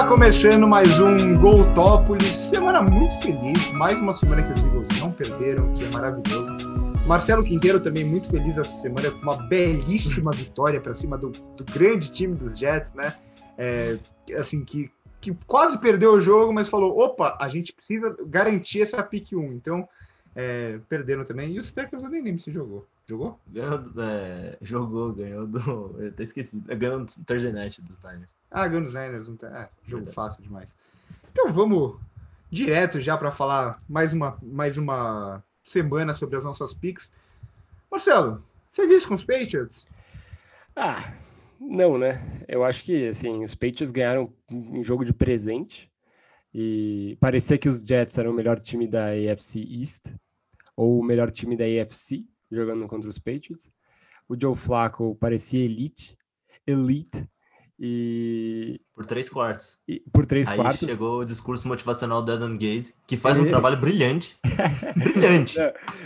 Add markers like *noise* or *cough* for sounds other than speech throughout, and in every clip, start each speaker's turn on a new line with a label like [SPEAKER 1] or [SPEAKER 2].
[SPEAKER 1] Está começando mais um Goltópolis. Semana muito feliz. Mais uma semana que os Eagles não perderam, que é maravilhoso. Marcelo Quinteiro também muito feliz essa semana com uma belíssima vitória para cima do, do, grande time dos Jets, né? É, assim, que, que quase perdeu o jogo, mas falou: opa, a gente precisa garantir essa pick 1. Então, é, perderam também. E os Packers eu nem lembro se jogou. Jogou?
[SPEAKER 2] Ganhou, é, jogou, ganhou do. Eu até esqueci. Ganhou do Thursday Night dos Niners.
[SPEAKER 1] Ah, ganhou dos Niners. Não tá, é, jogo Verdade. fácil demais. Então vamos direto já para falar mais uma, mais uma semana sobre as nossas picks. Marcelo, feliz com os Patriots?
[SPEAKER 3] Ah, não, né? Eu acho que assim, os Patriots ganharam um jogo de presente e parecia que os Jets eram o melhor time da AFC East ou o melhor time da AFC jogando contra os Patriots. O Joe Flacco parecia elite, elite, e...
[SPEAKER 2] Por três quartos.
[SPEAKER 3] E, por três
[SPEAKER 2] Aí
[SPEAKER 3] quartos.
[SPEAKER 2] chegou o discurso motivacional do Adam Gaze, que faz um trabalho brilhante. *laughs* brilhante.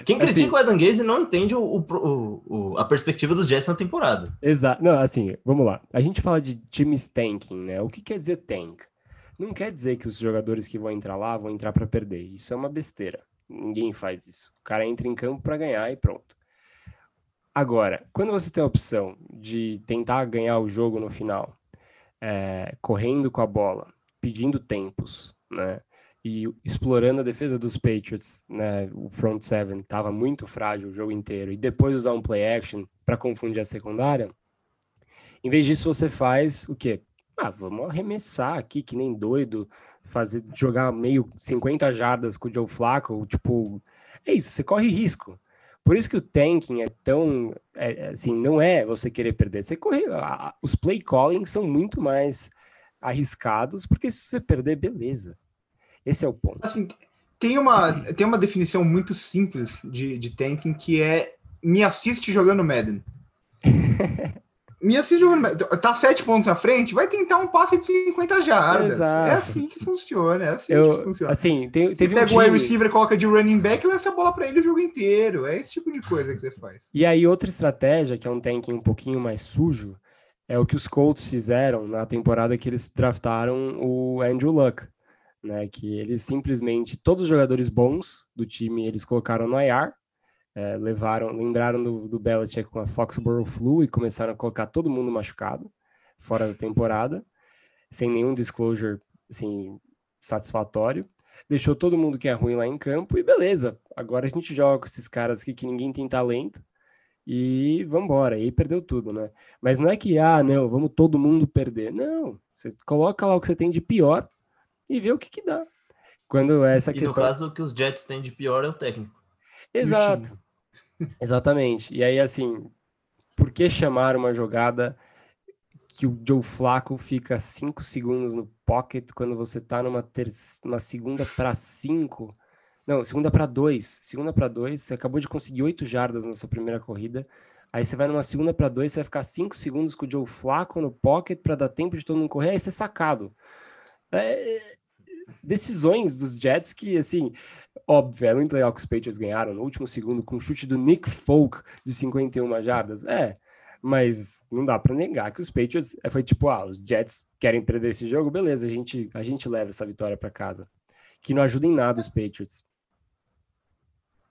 [SPEAKER 2] Quem assim, critica o Adam Gaze não entende o, o, o, a perspectiva dos Jets na temporada.
[SPEAKER 3] Exato. Não, assim, vamos lá. A gente fala de times tanking, né? O que quer dizer tank? Não quer dizer que os jogadores que vão entrar lá vão entrar para perder. Isso é uma besteira. Ninguém faz isso. O cara entra em campo para ganhar e pronto. Agora, quando você tem a opção de tentar ganhar o jogo no final, é, correndo com a bola, pedindo tempos, né? E explorando a defesa dos Patriots, né? O front seven estava muito frágil o jogo inteiro e depois usar um play action para confundir a secundária. Em vez disso, você faz o quê? Ah, vamos arremessar aqui que nem doido, fazer jogar meio 50 jardas com o Joe Flacco, tipo, é isso, você corre risco. Por isso que o tanking é tão, é, assim, não é você querer perder. Você corre, a, os play calling são muito mais arriscados, porque se você perder, beleza. Esse é o ponto.
[SPEAKER 1] Assim, tem uma, tem uma definição muito simples de, de tanking que é me assiste jogando Madden. *laughs* assiste jogando. Tá sete pontos na frente, vai tentar um passe de 50 jardas. É Exato. É assim que funciona. É assim
[SPEAKER 3] Eu,
[SPEAKER 1] que funciona.
[SPEAKER 3] Assim, tem, teve
[SPEAKER 1] você um pega o wide receiver, coloca de running back e lança a bola para ele o jogo inteiro. É esse tipo de coisa que você faz.
[SPEAKER 3] E aí, outra estratégia, que é um tanking um pouquinho mais sujo, é o que os Colts fizeram na temporada que eles draftaram o Andrew Luck. Né, que eles simplesmente, todos os jogadores bons do time, eles colocaram no IR, é, levaram, lembraram do, do Belichick com a Foxborough Flu e começaram a colocar todo mundo machucado fora da temporada, sem nenhum disclosure assim, satisfatório. Deixou todo mundo que é ruim lá em campo e beleza. Agora a gente joga com esses caras aqui que ninguém tem talento e vamos embora. E perdeu tudo, né? Mas não é que, ah, não, vamos todo mundo perder. Não, você coloca lá o que você tem de pior e vê o que que dá. Quando essa
[SPEAKER 2] e
[SPEAKER 3] questão...
[SPEAKER 2] no caso, o que os Jets têm de pior é o técnico.
[SPEAKER 3] Exato. Exatamente. E aí, assim, por que chamar uma jogada que o Joe Flaco fica 5 segundos no pocket quando você tá numa, ter... uma segunda para 5? Não, segunda para 2. Segunda para 2, você acabou de conseguir 8 jardas na sua primeira corrida. Aí você vai numa segunda para 2, você vai ficar 5 segundos com o Joe Flaco no pocket para dar tempo de todo mundo correr, aí você é sacado. É... Decisões dos Jets que, assim, Óbvio, é muito legal que os Patriots ganharam no último segundo com o chute do Nick Folk de 51 jardas. É, mas não dá para negar que os Patriots é, foi tipo, ah, os Jets querem perder esse jogo, beleza, a gente, a gente leva essa vitória para casa. Que não ajuda em nada os Patriots.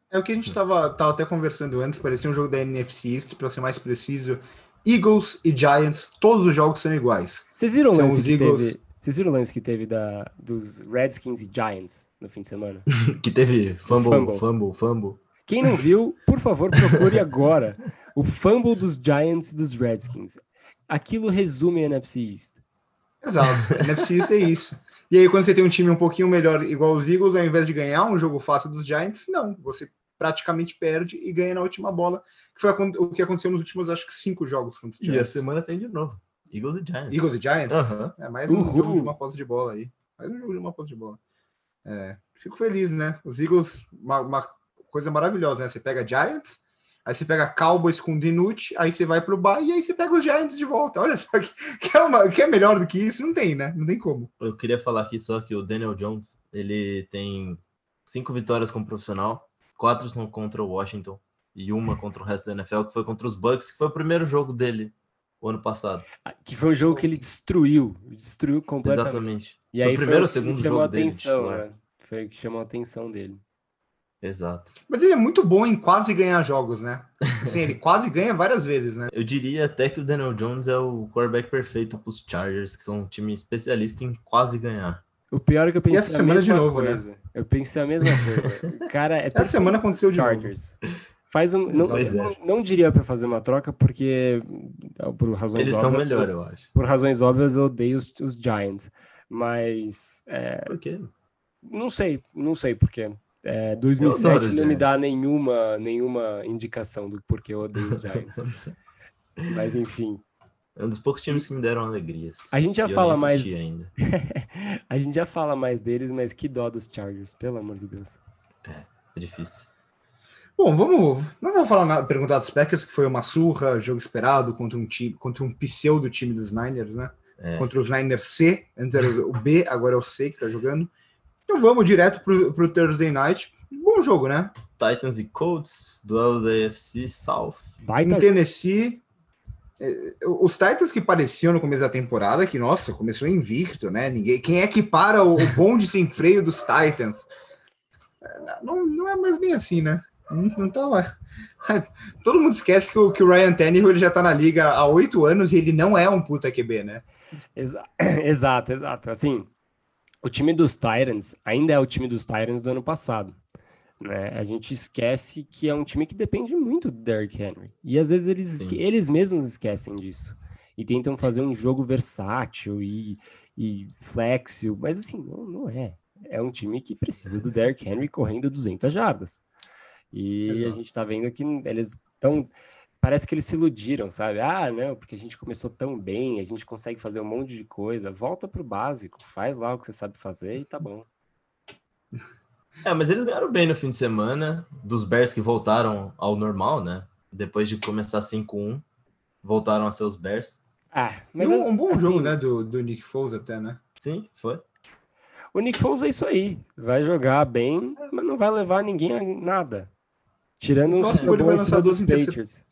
[SPEAKER 1] É o que a gente estava tava até conversando antes, parecia um jogo da NFC East, para ser mais preciso. Eagles e Giants, todos os jogos são iguais.
[SPEAKER 3] Vocês viram o lance que Eagles... teve vocês viram o lance que teve da, dos Redskins e Giants no fim de semana? *laughs*
[SPEAKER 2] que teve fumble, fumble, fumble, fumble.
[SPEAKER 3] Quem não viu, por favor, procure agora o fumble dos Giants e dos Redskins. Aquilo resume a NFC East.
[SPEAKER 1] Exato, *laughs* a NFC East é isso. E aí, quando você tem um time um pouquinho melhor, igual os Eagles, ao invés de ganhar um jogo fácil dos Giants, não. Você praticamente perde e ganha na última bola, que foi o que aconteceu nos últimos, acho que, cinco jogos.
[SPEAKER 2] E a semana tem de novo. Eagles e Giants.
[SPEAKER 1] Eagles e Giants?
[SPEAKER 2] Uhum.
[SPEAKER 1] É mais um Uhul. jogo de uma posse de bola aí. Mais um jogo de uma posse de bola. É, fico feliz, né? Os Eagles, uma, uma, coisa maravilhosa, né? Você pega Giants, aí você pega Cowboys com Dinucci, aí você vai pro bar e aí você pega os Giants de volta. Olha só, que, *laughs* que, é uma, que é melhor do que isso? Não tem, né? Não tem como.
[SPEAKER 2] Eu queria falar aqui só que o Daniel Jones, ele tem cinco vitórias como profissional, quatro são contra o Washington e uma contra o resto da NFL, que foi contra os Bucks, que foi o primeiro jogo dele o ano passado.
[SPEAKER 3] Ah, que foi um jogo que ele destruiu, destruiu completamente.
[SPEAKER 2] Exatamente.
[SPEAKER 3] E aí
[SPEAKER 2] o primeiro ou segundo
[SPEAKER 3] chamou
[SPEAKER 2] jogo
[SPEAKER 3] a
[SPEAKER 2] dele.
[SPEAKER 3] atenção,
[SPEAKER 2] titular.
[SPEAKER 3] né? Foi o que chamou a atenção dele.
[SPEAKER 2] Exato.
[SPEAKER 1] Mas ele é muito bom em quase ganhar jogos, né? Assim, ele *laughs* quase ganha várias vezes, né?
[SPEAKER 2] Eu diria até que o Daniel Jones é o quarterback perfeito para os Chargers, que são um time especialista em quase ganhar.
[SPEAKER 3] O pior é que eu
[SPEAKER 1] essa
[SPEAKER 3] pensei a
[SPEAKER 1] semana de
[SPEAKER 3] mesma
[SPEAKER 1] novo, né?
[SPEAKER 3] coisa. Eu pensei a mesma coisa. Cara é
[SPEAKER 1] Essa semana aconteceu de novo.
[SPEAKER 3] Faz um, não,
[SPEAKER 2] é.
[SPEAKER 3] não, não diria para fazer uma troca porque por razões
[SPEAKER 2] Eles estão
[SPEAKER 3] óbvias,
[SPEAKER 2] melhor,
[SPEAKER 3] eu-
[SPEAKER 2] acho.
[SPEAKER 3] por razões óbvias eu odeio os, os Giants, mas é,
[SPEAKER 2] Por quê?
[SPEAKER 3] não sei, não sei porquê. É,
[SPEAKER 2] adoro
[SPEAKER 3] 2007
[SPEAKER 2] os
[SPEAKER 3] não me dá nenhuma nenhuma indicação do porquê eu odeio os Giants. *laughs* mas enfim,
[SPEAKER 2] É um dos poucos times que me deram alegrias.
[SPEAKER 3] a gente já fala mais
[SPEAKER 2] ainda. *laughs*
[SPEAKER 3] a gente já fala mais deles, mas que dó dos Chargers, pelo amor de Deus.
[SPEAKER 2] É difícil.
[SPEAKER 1] Bom, vamos. Não vou falar nada, perguntar dos Packers, que foi uma surra, jogo esperado contra um time, contra um pseudo time dos Niners, né?
[SPEAKER 2] É.
[SPEAKER 1] Contra os Niners C, antes era o B, agora é o C que tá jogando. Então vamos direto pro, pro Thursday Night. Bom jogo, né?
[SPEAKER 2] Titans e Colts, duelo da AFC South.
[SPEAKER 3] Baita
[SPEAKER 1] Em Tennessee, eh, os Titans que pareciam no começo da temporada, que, nossa, começou invicto, né? Ninguém, quem é que para o, bonde sem freio dos Titans? Eh, Não, não é mais bem assim, né? Não, tá mais. *laughs* Todo mundo esquece que o, que o Ryan Tannehill ele já tá na liga há oito anos e ele não é um puta QB, né?
[SPEAKER 3] Exa- *coughs* exato, exato. Assim, o time dos Titans ainda é o time dos Titans do ano passado. Né? A gente esquece que é um time que depende muito do Derrick Henry. E às vezes eles,
[SPEAKER 2] Sim.
[SPEAKER 3] eles mesmos esquecem disso. E tentam fazer um jogo versátil e, e flexível. Mas assim, não, não é. É um time que precisa do Derrick Henry correndo 200 jardas. E a
[SPEAKER 1] Exato.
[SPEAKER 3] gente tá vendo que eles estão parece que eles se iludiram, sabe? Ah, não, porque a gente começou tão bem, a gente consegue fazer um monte de coisa. Volta pro básico, faz lá o que você sabe fazer e tá bom. *laughs*
[SPEAKER 2] É, mas eles ganharam bem no fim de semana. Dos Bears que voltaram ao normal, né? Depois de começar 5-1, voltaram a ser os Bears.
[SPEAKER 3] Ah,
[SPEAKER 1] Mas
[SPEAKER 3] mas
[SPEAKER 1] um, um bom
[SPEAKER 3] assim,
[SPEAKER 1] jogo, né? Do, do Nick Foles até, né?
[SPEAKER 2] Sim, foi.
[SPEAKER 3] O Nick Foles é isso aí. Vai jogar bem, mas não vai levar ninguém a nada. Tirando um Super Bowl em cima dos Patriots.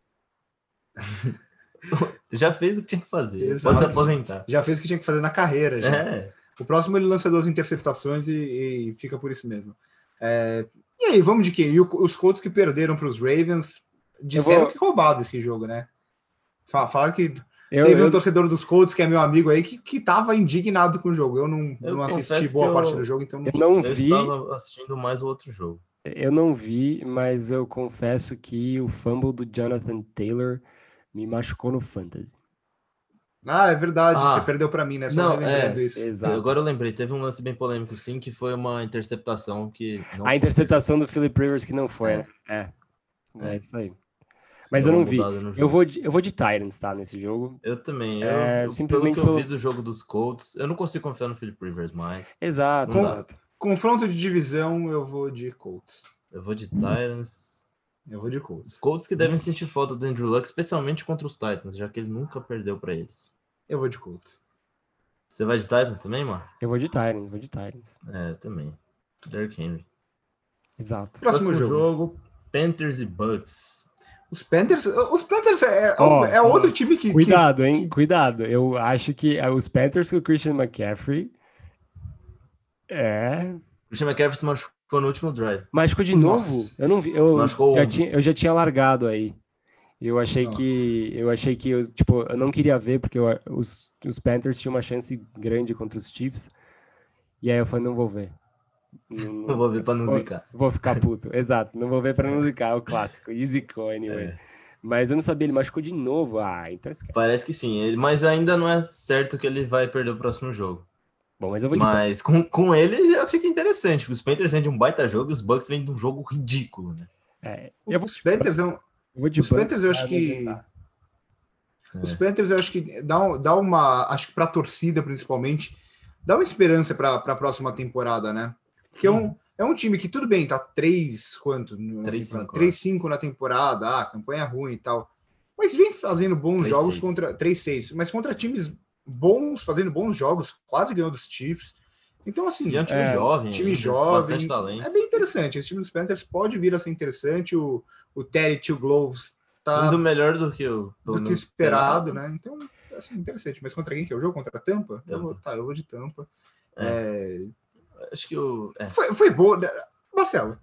[SPEAKER 3] *laughs*
[SPEAKER 2] Já fez o que tinha que fazer.
[SPEAKER 1] Exato.
[SPEAKER 2] Pode se aposentar.
[SPEAKER 1] Já fez o que tinha que fazer na carreira. Já.
[SPEAKER 2] É.
[SPEAKER 1] O próximo ele lança duas interceptações e, e fica por isso mesmo. É, E aí, vamos de quê? E o- os Colts que perderam para os Ravens disseram
[SPEAKER 3] vou-
[SPEAKER 1] que roubado esse jogo, né? Fa- Falaram que
[SPEAKER 3] Eu,
[SPEAKER 1] teve um
[SPEAKER 3] eu-
[SPEAKER 1] torcedor dos Colts, que é meu amigo aí, que, que tava indignado com o jogo. Eu não,
[SPEAKER 2] Eu
[SPEAKER 1] não assisti boa parte
[SPEAKER 2] eu-
[SPEAKER 1] do jogo, então não
[SPEAKER 3] eu não
[SPEAKER 2] Eu
[SPEAKER 3] vi,
[SPEAKER 2] estava assistindo mais o outro jogo.
[SPEAKER 3] Eu não vi, mas eu confesso que o fumble do Jonathan Taylor me machucou no fantasy.
[SPEAKER 1] Ah, é verdade,
[SPEAKER 2] Ah.
[SPEAKER 1] você perdeu para mim, né? Só
[SPEAKER 2] Não, é,
[SPEAKER 1] isso.
[SPEAKER 3] Exato.
[SPEAKER 2] Agora eu lembrei, teve um lance bem polêmico, sim, que foi uma interceptação que. não
[SPEAKER 3] A
[SPEAKER 2] foi.
[SPEAKER 3] interceptação do Philip Rivers que não foi,
[SPEAKER 2] É.
[SPEAKER 3] né? É. É
[SPEAKER 2] É.
[SPEAKER 3] isso aí. Mas eu não vi. Eu vou de, eu vou de Titans, tá? Nesse jogo.
[SPEAKER 2] Eu também. Eu,
[SPEAKER 3] É,
[SPEAKER 2] eu-
[SPEAKER 3] simplesmente
[SPEAKER 2] pelo que eu vi do jogo dos Colts, eu não consigo confiar no Philip Rivers mais.
[SPEAKER 3] Exato, exato.
[SPEAKER 1] Confronto de divisão, eu vou de Colts.
[SPEAKER 2] Eu vou de Titans.
[SPEAKER 1] Eu vou de Colts.
[SPEAKER 2] Os Colts que devem sentir falta do Andrew Luck, especialmente contra os Titans, já que ele nunca perdeu pra eles.
[SPEAKER 1] Eu vou de Colts.
[SPEAKER 2] Você vai de Titans também, mano?
[SPEAKER 3] Eu vou de Titans, vou de Titans.
[SPEAKER 2] É, eu também. Derrick Henry.
[SPEAKER 3] Exato.
[SPEAKER 1] Próximo, jogo.
[SPEAKER 2] Panthers e Bucks.
[SPEAKER 1] Os Panthers, os Panthers é,
[SPEAKER 3] Ó,
[SPEAKER 1] é outro time que. que-
[SPEAKER 3] Cuidado, hein? Cuidado. Eu acho que ah, os Panthers com o Christian McCaffrey. É.
[SPEAKER 2] O Christian McCaffrey se machucou no último drive.
[SPEAKER 3] Machucou de
[SPEAKER 1] Nossa.
[SPEAKER 3] novo? Eu não vi. Eu
[SPEAKER 2] Machucou
[SPEAKER 3] já tinha, eu já tinha largado aí. Eu achei
[SPEAKER 1] Nossa.
[SPEAKER 3] que. Eu achei que eu, tipo, eu não queria ver, porque eu- os, os Panthers tinham uma chance grande contra os Chiefs. E aí eu falei, não vou ver. Não, *laughs*
[SPEAKER 2] Não vou ver pra não
[SPEAKER 3] Vou-
[SPEAKER 2] zicar.
[SPEAKER 3] Vou ficar puto, *laughs* exato. Não vou ver pra não zicar, é o clássico. E zicou, anyway.
[SPEAKER 2] É.
[SPEAKER 3] Mas eu não sabia, ele machucou de novo. Ah, então esquece.
[SPEAKER 2] Parece que sim, ele- mas ainda não é certo que ele vai perder o próximo jogo.
[SPEAKER 3] Bom, mas eu vou
[SPEAKER 2] Mas com, com ele já fica interessante, os Panthers vêm de um baita jogo e os Bucks vêm de um jogo ridículo, né?
[SPEAKER 3] é, eu vou,
[SPEAKER 1] Os Panthers, é um-
[SPEAKER 3] eu vou de
[SPEAKER 1] os
[SPEAKER 3] Bucks
[SPEAKER 1] Panthers eu acho que-
[SPEAKER 3] adiantar.
[SPEAKER 1] Os Panthers, eu acho que dá, dá uma. Acho que para a torcida, principalmente, dá uma esperança para a próxima temporada, né? Porque é, um, é um time que, tudo bem, tá 3, quanto? na
[SPEAKER 2] 3-5,
[SPEAKER 1] temporada? 3-5 na temporada, ah, campanha ruim e tal. Mas vem fazendo bons
[SPEAKER 2] 3-6.
[SPEAKER 1] jogos contra. 3-6, mas contra times bons, fazendo bons jogos, quase ganhou dos Chiefs. Então, assim,
[SPEAKER 2] E é um time
[SPEAKER 3] É,
[SPEAKER 2] jovem,
[SPEAKER 1] time
[SPEAKER 2] ainda,
[SPEAKER 1] jovem. é bem interessante. Esse time dos Panthers pode vir a ser interessante. O, o Terry Two Gloves tá
[SPEAKER 2] indo melhor do que o
[SPEAKER 1] do que esperado, né? Então, assim, interessante. Mas contra quem que é o jogo? Contra a Tampa? Eu vou, tá, eu vou de Tampa. É.
[SPEAKER 2] É... Acho que o. É.
[SPEAKER 1] Foi, foi boa. né? Marcelo,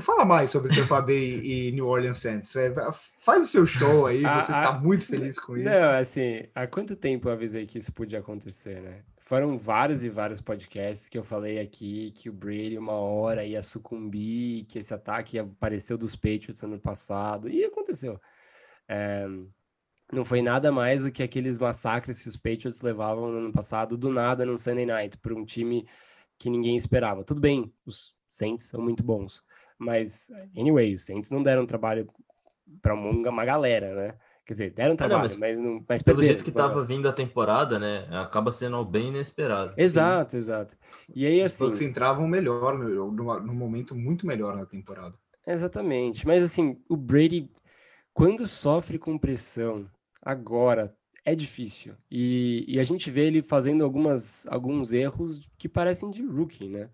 [SPEAKER 1] fala mais sobre Tampa Bay e New Orleans Saints. É, faz o seu show aí,
[SPEAKER 3] Ah,
[SPEAKER 1] você
[SPEAKER 3] ah,
[SPEAKER 1] tá muito feliz com isso.
[SPEAKER 3] Não, assim, há quanto tempo eu avisei que isso podia acontecer, né? Foram vários e vários podcasts que eu falei aqui que o Brady uma hora ia sucumbir, que esse ataque apareceu dos Patriots ano passado, e aconteceu. É, não foi nada mais do que aqueles massacres que os Patriots levavam no ano passado, do nada, num Sunday Night, por um time que ninguém esperava. Tudo bem, os Saints são muito bons, mas, anyway, os Saints não deram trabalho para uma, galera, né? Quer dizer, deram
[SPEAKER 2] Ah, não,
[SPEAKER 3] trabalho,
[SPEAKER 2] mas
[SPEAKER 3] mas, não, mas
[SPEAKER 2] Pelo
[SPEAKER 3] perderam.
[SPEAKER 2] jeito que tava vindo a temporada, né? Acaba sendo bem inesperado.
[SPEAKER 3] Exato, exato. E aí,
[SPEAKER 1] Os
[SPEAKER 3] assim,
[SPEAKER 1] Bucks entravam melhor, num momento muito melhor na temporada.
[SPEAKER 3] exatamente. Mas, assim, o Brady, quando sofre com pressão, agora, é difícil. E, e a gente vê ele fazendo algumas, alguns erros que parecem de rookie, né?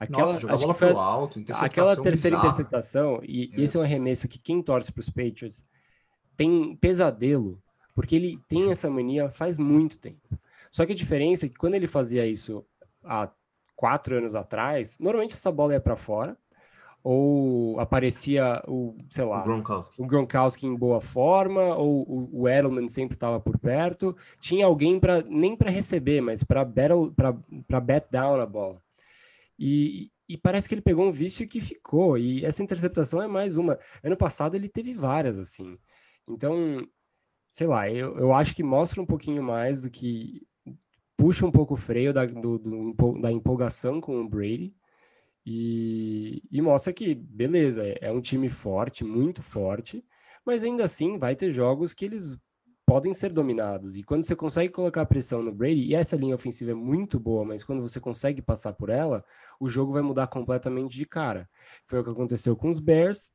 [SPEAKER 3] Aquela,
[SPEAKER 1] Nossa,
[SPEAKER 3] foi
[SPEAKER 1] alto,
[SPEAKER 3] aquela terceira
[SPEAKER 1] bizarra.
[SPEAKER 3] interceptação, e, e esse é um
[SPEAKER 1] Yes.
[SPEAKER 3] arremesso que quem torce para os Patriots tem pesadelo, porque ele tem essa mania faz muito tempo. Só que a diferença é que quando ele fazia isso há quatro anos atrás, normalmente essa bola ia para fora, ou aparecia o, sei lá,
[SPEAKER 2] O Gronkowski.
[SPEAKER 3] o Gronkowski em boa forma, ou o, o Edelman sempre estava por perto. Tinha alguém para nem para receber, mas para battle, para bat down a bola. E, e parece que ele pegou um vício que ficou. E essa interceptação é mais uma. Ano passado ele teve várias assim. Então, sei lá, eu, eu acho que mostra um pouquinho mais do que puxa um pouco o freio da, do, do da empolgação com o Brady. E, e mostra que, beleza, é, é um time forte, muito forte, mas ainda assim vai ter jogos que eles podem ser dominados. E quando você consegue colocar pressão no Brady, e essa linha ofensiva é muito boa, mas quando você consegue passar por ela, o jogo vai mudar completamente de cara. Foi o que aconteceu com os Bears,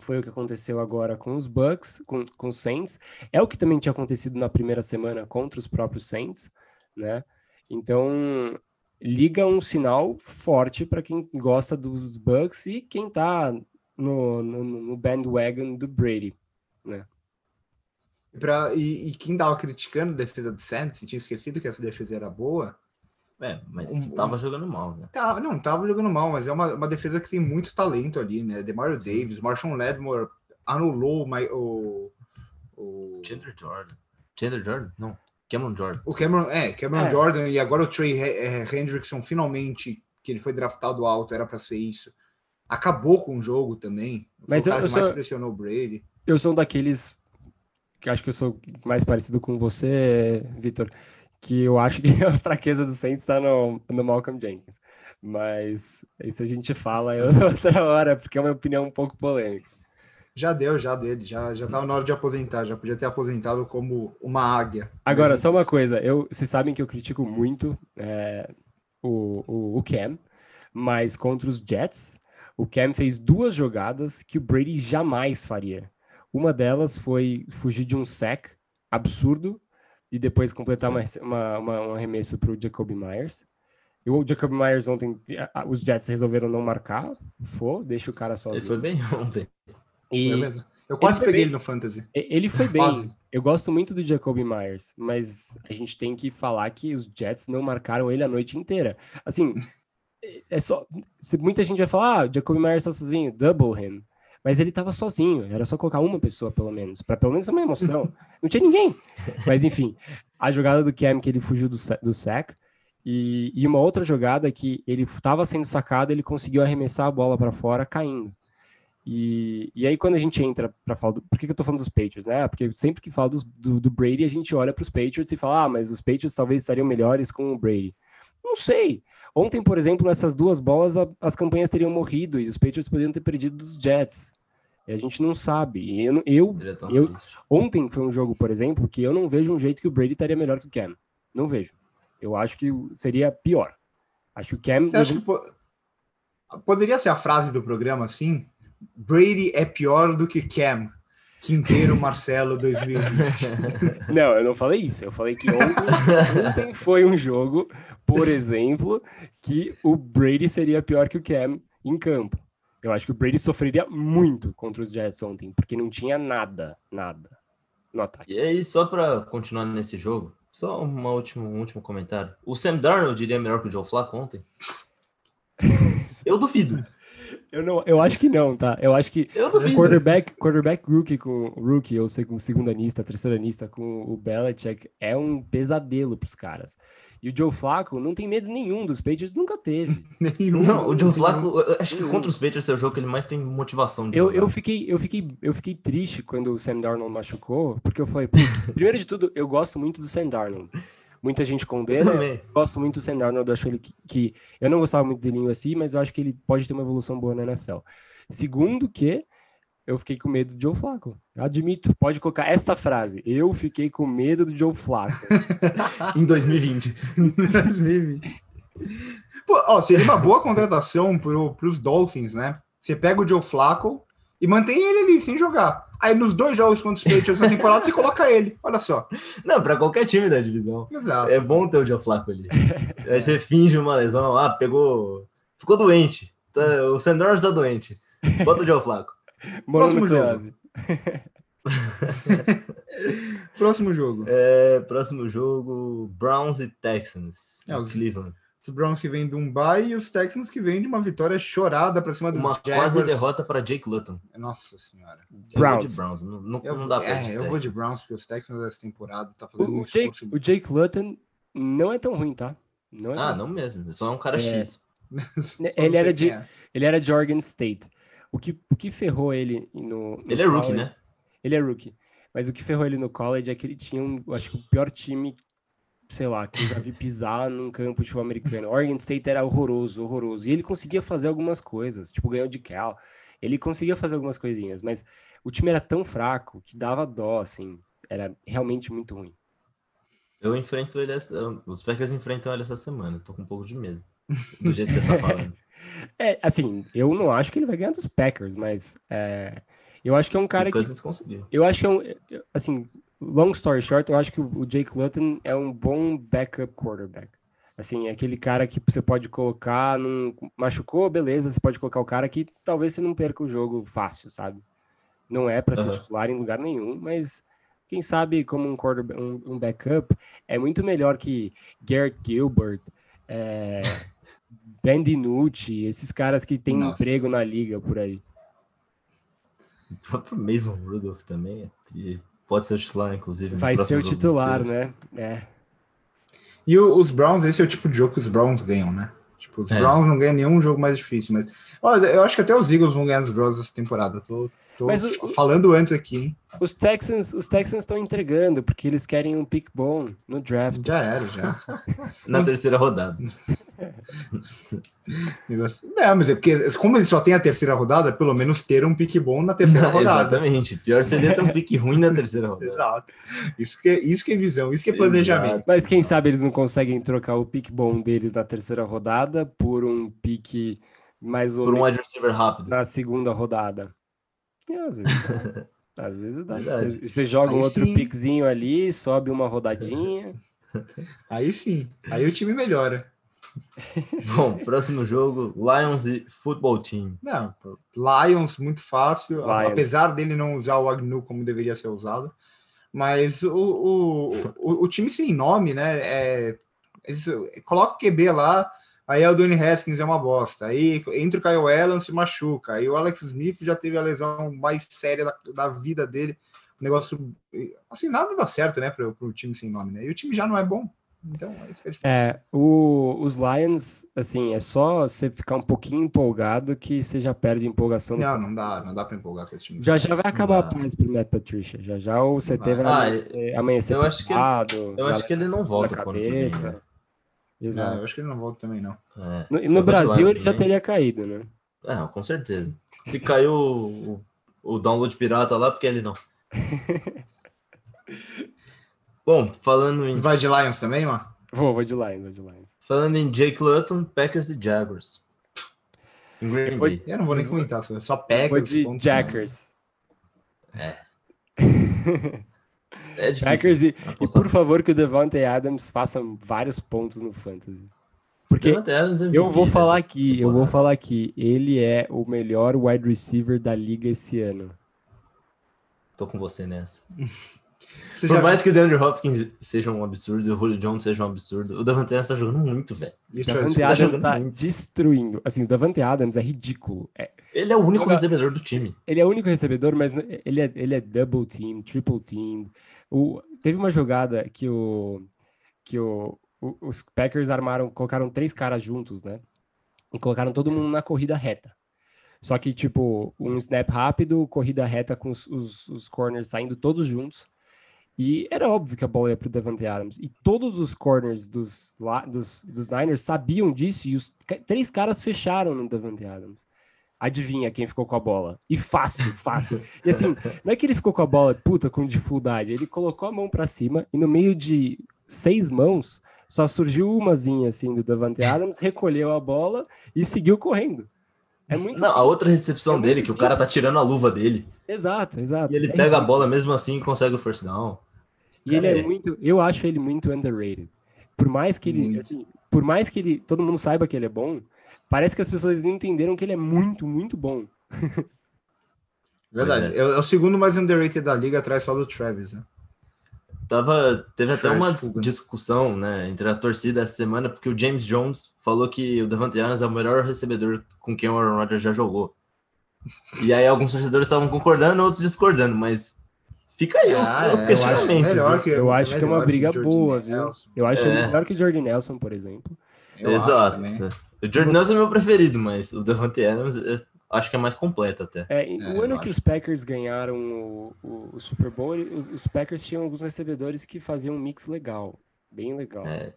[SPEAKER 3] foi o que aconteceu agora com os Bucks, com, com os Saints, é o que também tinha acontecido na primeira semana contra os próprios Saints, né? Então, liga um sinal forte para quem gosta dos Bucks e quem tá no, no, no bandwagon do Brady, né?
[SPEAKER 1] E, pra, e, e quem tava criticando a defesa do Saints, e tinha esquecido que essa defesa era boa,
[SPEAKER 2] É, mas
[SPEAKER 1] Um-
[SPEAKER 2] tava jogando mal, né?
[SPEAKER 1] tá, não, tava jogando mal, mas é uma, uma defesa que tem muito talento ali, né? Demario Davis, Marshall Lattimore anulou o, o, o,
[SPEAKER 2] Chandler Jordan. Chandler Jordan? Não. Cameron Jordan.
[SPEAKER 1] o Cameron, é, Cameron
[SPEAKER 3] É.
[SPEAKER 1] Jordan e agora o Trey eh, Hendrickson, finalmente, que ele foi draftado alto, era para ser isso. Acabou com o jogo também.
[SPEAKER 3] Mas
[SPEAKER 1] o
[SPEAKER 3] eu- eu
[SPEAKER 1] que mais
[SPEAKER 3] sou-
[SPEAKER 1] pressionou o Brady.
[SPEAKER 3] Eu sou um daqueles que acho que eu sou mais parecido com você, Vitor, que eu acho que *laughs* a fraqueza do Saints está no, no Malcolm Jenkins. Mas isso a gente fala em *laughs* outra hora, porque é uma opinião um pouco polêmica.
[SPEAKER 1] Já deu, já dele, já, já tava na hora de aposentar, já podia ter aposentado como uma águia.
[SPEAKER 3] Agora, só uma coisa, eu, vocês sabem que eu critico muito é, o, o, o Cam, mas contra os Jets, o Cam fez duas jogadas que o Brady jamais faria. Uma delas foi fugir de um sack absurdo e depois completar uma, uma, uma- um arremesso para o Jacoby Myers. E o Jacoby Myers ontem, os Jets resolveram não marcar, for, deixa o cara
[SPEAKER 2] Ele
[SPEAKER 3] sozinho.
[SPEAKER 2] foi bem *laughs* ontem.
[SPEAKER 3] E
[SPEAKER 1] Foi? Eu quase
[SPEAKER 3] foi
[SPEAKER 1] peguei
[SPEAKER 3] bem.
[SPEAKER 1] ele no Fantasy.
[SPEAKER 3] ele foi bem.
[SPEAKER 1] Quase.
[SPEAKER 3] Eu gosto muito do Jacoby Myers, mas a gente tem que falar que os Jets não marcaram ele a noite inteira. Assim, *laughs* é- só. Muita gente vai falar, ah, o Jacoby Myers tá sozinho, double him. Mas ele tava sozinho, era só colocar uma pessoa, pelo menos, para pelo menos uma emoção. Não tinha ninguém. *laughs* Mas enfim, a jogada do Cam que ele fugiu do, do sack. E, e uma outra jogada que ele estava sendo sacado, ele conseguiu arremessar a bola para fora caindo. E, e aí, quando a gente entra para falar do. Por que, que eu tô falando dos Patriots, né? Porque sempre que fala dos- do, do Brady, a gente olha para os Patriots e fala: ah, mas os Patriots talvez estariam melhores com o Brady. Não sei. Ontem, por exemplo, nessas duas bolas, a- as campanhas teriam morrido e os Patriots poderiam ter perdido dos Jets. E a gente não sabe. E eu, eu Eu-. Ontem foi um jogo, por exemplo, que eu não vejo um jeito que o Brady estaria melhor que o Cam. Não vejo. Eu acho que seria pior. Acho que o Cam.
[SPEAKER 1] Você acha que po- poderia ser a frase do programa assim? Brady é pior do que Cam. Quinteiro Marcelo 2020. *laughs*
[SPEAKER 3] Não, eu não falei isso. Eu falei que ontem, ontem foi um jogo, por exemplo, que o Brady seria pior que o Cam em campo. Eu acho que o Brady sofreria muito contra os Jets ontem, porque não tinha nada, nada no ataque.
[SPEAKER 2] E aí, só para continuar nesse jogo, só uma última, um último comentário. O Sam Darnold diria melhor que o Joe Flacco ontem? *laughs* Eu duvido.
[SPEAKER 3] Eu, não, eu acho que não, tá? Eu acho que
[SPEAKER 2] eu duvido.
[SPEAKER 3] quarterback, quarterback rookie com rookie ou segundo anista, terceiro anista com o Belichick é um pesadelo pros caras. E o Joe Flacco não tem medo nenhum dos Patriots, nunca teve. *laughs*
[SPEAKER 2] nenhum. Não, o Joe Flacco, acho que contra os Patriots é o jogo que ele mais tem motivação de
[SPEAKER 3] eu, eu fiquei, eu fiquei, eu fiquei triste quando o Sam Darnold machucou, porque eu falei, primeiro de tudo, eu gosto muito do Sam Darnold. Muita gente condena. Eu, eu gosto muito do Sam Darnold, acho ele que, que, eu não gostava muito dele assim, mas eu acho que ele pode ter uma evolução boa na NFL. Segundo que eu fiquei com medo do Joe Flacco. Eu admito, pode colocar esta frase. Eu fiquei com medo do Joe Flacco. *laughs*
[SPEAKER 2] em 2020.
[SPEAKER 1] 2020. Pô, ó, seria uma boa contratação para os Dolphins, né? Você pega o Joe Flacco e mantém ele ali sem jogar. Aí nos dois jogos contra os Patriots na temporada você coloca ele. Olha só.
[SPEAKER 2] Não, para qualquer time da divisão.
[SPEAKER 1] Exato.
[SPEAKER 2] É bom ter o Joe Flacco ali. Aí você finge uma lesão, ah, pegou, ficou doente. Tá, o Sanders tá doente. Bota o Joe Flacco.
[SPEAKER 1] Próximo jogo. próximo jogo.
[SPEAKER 2] É, próximo jogo, Browns e Texans. É, o Cleveland.
[SPEAKER 1] Os Browns que vêm de um bye e os Texans que vêm de uma vitória chorada para cima do
[SPEAKER 2] Uma Jaguars. quase derrota para Jake Luton.
[SPEAKER 1] Nossa senhora.
[SPEAKER 3] Browns.
[SPEAKER 2] Browns. Não, não, eu, não dá pra
[SPEAKER 1] É, eu vou de Browns porque os Texans essa temporada tá fazendo
[SPEAKER 3] o, um Jake, o Jake Luton não é tão ruim, tá?
[SPEAKER 2] Não é ah, não mesmo. Só é um cara é. X. *laughs*
[SPEAKER 3] ele era de é. ele era de Oregon State. O que, o que ferrou ele no. no
[SPEAKER 2] ele é rookie, né?
[SPEAKER 3] Ele é rookie. Mas o que ferrou ele no college é que ele tinha, um, acho que o pior time, sei lá, que eu já vi pisar num campo de futebol americano. Oregon State era horroroso, horroroso. E ele conseguia fazer algumas coisas, tipo, ganhou de Cal. Ele conseguia fazer algumas coisinhas, mas o time era tão fraco que dava dó, assim. Era realmente muito ruim.
[SPEAKER 2] Eu enfrento ele, essa, os Packers enfrentam ele essa semana. Tô com um pouco de medo, do jeito que você tá *laughs* falando.
[SPEAKER 3] É, assim, eu não acho que ele vai ganhar dos Packers, mas é, eu acho que é um cara que.
[SPEAKER 2] conseguiu.
[SPEAKER 3] Eu acho que é um. Assim, long story short, eu acho que o Jake Luton é um bom backup quarterback. Assim, é aquele cara que você pode colocar num. Machucou, beleza, você pode colocar o cara que talvez você não perca o jogo fácil, sabe? Não é para ser uhum. titular em lugar nenhum, mas quem sabe como um, quarterback, um, um backup é muito melhor que Garrett Gilbert, é, *laughs* Ben DiNucci, esses caras que têm Nossa. emprego na liga por aí.
[SPEAKER 2] O próprio Mason Rudolph também é pode ser o titular, inclusive.
[SPEAKER 3] Vai ser o titular, né? É.
[SPEAKER 1] E o, os Browns, esse é o tipo de jogo que os Browns ganham, né? Tipo, os é. Browns não ganham nenhum jogo mais difícil, mas olha, eu acho que até os Eagles vão ganhar os Browns essa temporada. Eu tô, Tô Mas o, falando antes aqui, hein?
[SPEAKER 3] Os Texans os Texans estão entregando porque eles querem um pick bom no draft.
[SPEAKER 1] Já era, já. *laughs*
[SPEAKER 2] Na terceira rodada. *laughs* *laughs*
[SPEAKER 1] Não, mas é porque, como ele só tem a terceira rodada, pelo menos ter um pique bom na terceira *laughs* rodada.
[SPEAKER 2] Exatamente. Pior seria ter um pique ruim na terceira *laughs* rodada.
[SPEAKER 1] Exato. Isso que, é, isso que é visão, isso que é planejamento. Exato.
[SPEAKER 3] Mas quem sabe eles não conseguem trocar o pique bom deles na terceira rodada por um pique mais ou
[SPEAKER 2] menos. Por um wide receiver rápido.
[SPEAKER 3] Na segunda rodada às vezes dá. Às vezes dá. Você, você joga um outro sim. piquezinho ali, sobe uma rodadinha.
[SPEAKER 1] Aí sim, aí o time melhora. *laughs*
[SPEAKER 2] Bom, próximo jogo, Lions e Football Team.
[SPEAKER 1] Não, Lions muito fácil, Lions. apesar dele não usar o Agnew como deveria ser usado. Mas o, o, o, o time sem nome, né? É, eles, coloca o QB lá, Aí o Dwayne Haskins é uma bosta. Aí entra o Kyle Allen, se machuca. Aí o Alex Smith já teve a lesão mais séria da, da vida dele. O negócio. Assim, nada dá certo, né, para o time sem nome, né? E o time já não é bom. Então,
[SPEAKER 3] é, é o, os Lions, assim, é só você ficar um pouquinho empolgado que você já perde a empolgação.
[SPEAKER 1] Não, não dá, não dá para empolgar com esse time.
[SPEAKER 3] Já já vai acabar a paz pro Matt Patricia. Já já o CT vai, vai ah, amanhecer
[SPEAKER 2] eu acho que ele, Eu acho que ele não volta
[SPEAKER 3] cabeça. Ano
[SPEAKER 1] Exato. Não, eu acho que ele não volta também, não.
[SPEAKER 3] É, no, no Brasil ele já teria caído, né?
[SPEAKER 2] É, com certeza. Se caiu o, o download pirata lá, porque ele não. *laughs* Bom, falando em.
[SPEAKER 1] Vai de Lions também, mano?
[SPEAKER 3] Vou, vou de Lions, vou de Lions.
[SPEAKER 2] Falando em Jake Luton, Packers e Jaguars.
[SPEAKER 1] Em Green Bay. Eu não vou nem comentar, só Packers. Vou
[SPEAKER 3] de Jackers.
[SPEAKER 2] É. *laughs*
[SPEAKER 3] É difícil. Packers e, e, por favor que o Devante Adams faça vários pontos no Fantasy. Porque
[SPEAKER 2] é
[SPEAKER 3] eu vou
[SPEAKER 2] MVP
[SPEAKER 3] falar aqui, eu vou falar aqui, ele é o melhor wide receiver da liga esse ano.
[SPEAKER 2] Tô com você nessa. *laughs*
[SPEAKER 1] Você
[SPEAKER 2] Por
[SPEAKER 1] já
[SPEAKER 2] mais que o DeAndre Hopkins seja um absurdo, o Julio Jones seja um absurdo, o Davante Adams tá jogando muito, velho.
[SPEAKER 3] O Davante
[SPEAKER 2] tá
[SPEAKER 3] Adams
[SPEAKER 2] jogando
[SPEAKER 3] tá
[SPEAKER 2] muito.
[SPEAKER 3] destruindo. Assim, o Davante Adams é ridículo. É-
[SPEAKER 2] Ele é o único recebedor do time.
[SPEAKER 3] ele é o único recebedor, mas ele é, ele é double team, triple team. O, teve uma jogada que o que o, o- os Packers armaram, colocaram três caras juntos, né? E colocaram todo mundo na corrida reta. Só que, tipo, um snap rápido, corrida reta com os, os, os corners saindo todos juntos. E era óbvio que a bola ia pro Davante Adams. E todos os corners dos, dos, dos Niners sabiam disso e os três caras fecharam no Davante Adams. Adivinha quem ficou com a bola? E fácil, *laughs* fácil. E assim, não é que ele ficou com a bola, puta, com dificuldade. Ele colocou a mão pra cima e no meio de seis mãos, só surgiu umazinha assim do Davante Adams, recolheu a bola e seguiu correndo. É muito
[SPEAKER 2] Não, a
[SPEAKER 3] simples.
[SPEAKER 2] outra recepção
[SPEAKER 3] É
[SPEAKER 2] dele, que o cara tá
[SPEAKER 3] simples.
[SPEAKER 2] tirando a luva dele,
[SPEAKER 3] Exato, exato.
[SPEAKER 2] e ele
[SPEAKER 3] É
[SPEAKER 2] pega a
[SPEAKER 3] ridículo.
[SPEAKER 2] bola mesmo assim e consegue o first down.
[SPEAKER 3] E ele é
[SPEAKER 2] É.
[SPEAKER 3] muito, eu acho ele muito underrated. Por mais que ele, assim, por mais que ele, todo mundo saiba que ele é bom, parece que as pessoas não entenderam que ele é muito, muito bom.
[SPEAKER 1] Verdade. É. o- é o segundo mais underrated da liga, atrás só do Travis, né?
[SPEAKER 2] Tava, teve até uma
[SPEAKER 1] fuga.
[SPEAKER 2] discussão, né, entre a torcida essa semana, porque o James Jones falou que o Davante Adams é o melhor recebedor com quem o Aaron Rodgers já jogou. E aí alguns torcedores estavam concordando, outros discordando, mas fica aí
[SPEAKER 1] Ah, é, eu acho melhor que-
[SPEAKER 3] Eu acho que é uma briga boa, viu?
[SPEAKER 1] Nelson.
[SPEAKER 3] Eu acho
[SPEAKER 2] É.
[SPEAKER 3] melhor que o Jordan Nelson, por exemplo.
[SPEAKER 1] Eu acho
[SPEAKER 2] Exato. O Jordan Nelson é meu preferido, mas o Davante Adams eu acho que é mais completo até.
[SPEAKER 3] É,
[SPEAKER 1] É,
[SPEAKER 3] o ano que
[SPEAKER 1] acho.
[SPEAKER 3] os Packers ganharam o, o- o Super Bowl, os, os Packers tinham alguns recebedores que faziam um mix legal, bem legal.
[SPEAKER 2] É,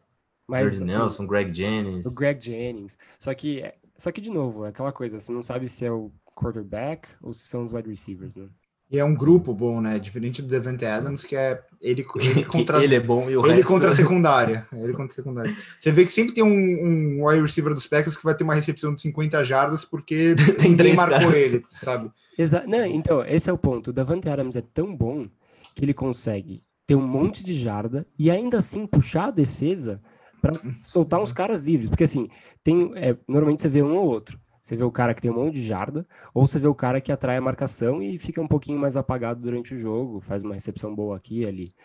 [SPEAKER 3] Mas
[SPEAKER 2] Jordan
[SPEAKER 3] assim,
[SPEAKER 2] Nelson, Greg Jennings.
[SPEAKER 3] o Greg Jennings. Só que, só que de novo, é aquela coisa, você não sabe se é o quarterback ou se são os wide receivers, né?
[SPEAKER 1] E é um grupo bom, né? Diferente do Devante Adams, que é ele, *laughs* ele contra
[SPEAKER 2] ele é bom e o
[SPEAKER 1] ele
[SPEAKER 2] resto...
[SPEAKER 1] contra a *laughs* secundária. Ele contra a secundária. Você vê que sempre tem um, um wide receiver dos Packers que vai ter uma recepção de 50 jardas porque *laughs*
[SPEAKER 2] Tem
[SPEAKER 1] ninguém
[SPEAKER 2] três
[SPEAKER 1] marcou
[SPEAKER 2] caras.
[SPEAKER 1] ele, sabe?
[SPEAKER 3] Exa não, então, esse é o ponto. O Davante Adams é tão bom que ele consegue ter um monte de jarda e ainda assim puxar a defesa para soltar uns caras livres. Porque assim, tem, é, normalmente você vê um ou outro. Você vê o cara que tem um monte de jarda, ou você vê o cara que atrai a marcação e fica um pouquinho mais apagado durante o jogo, faz uma recepção boa aqui e ali.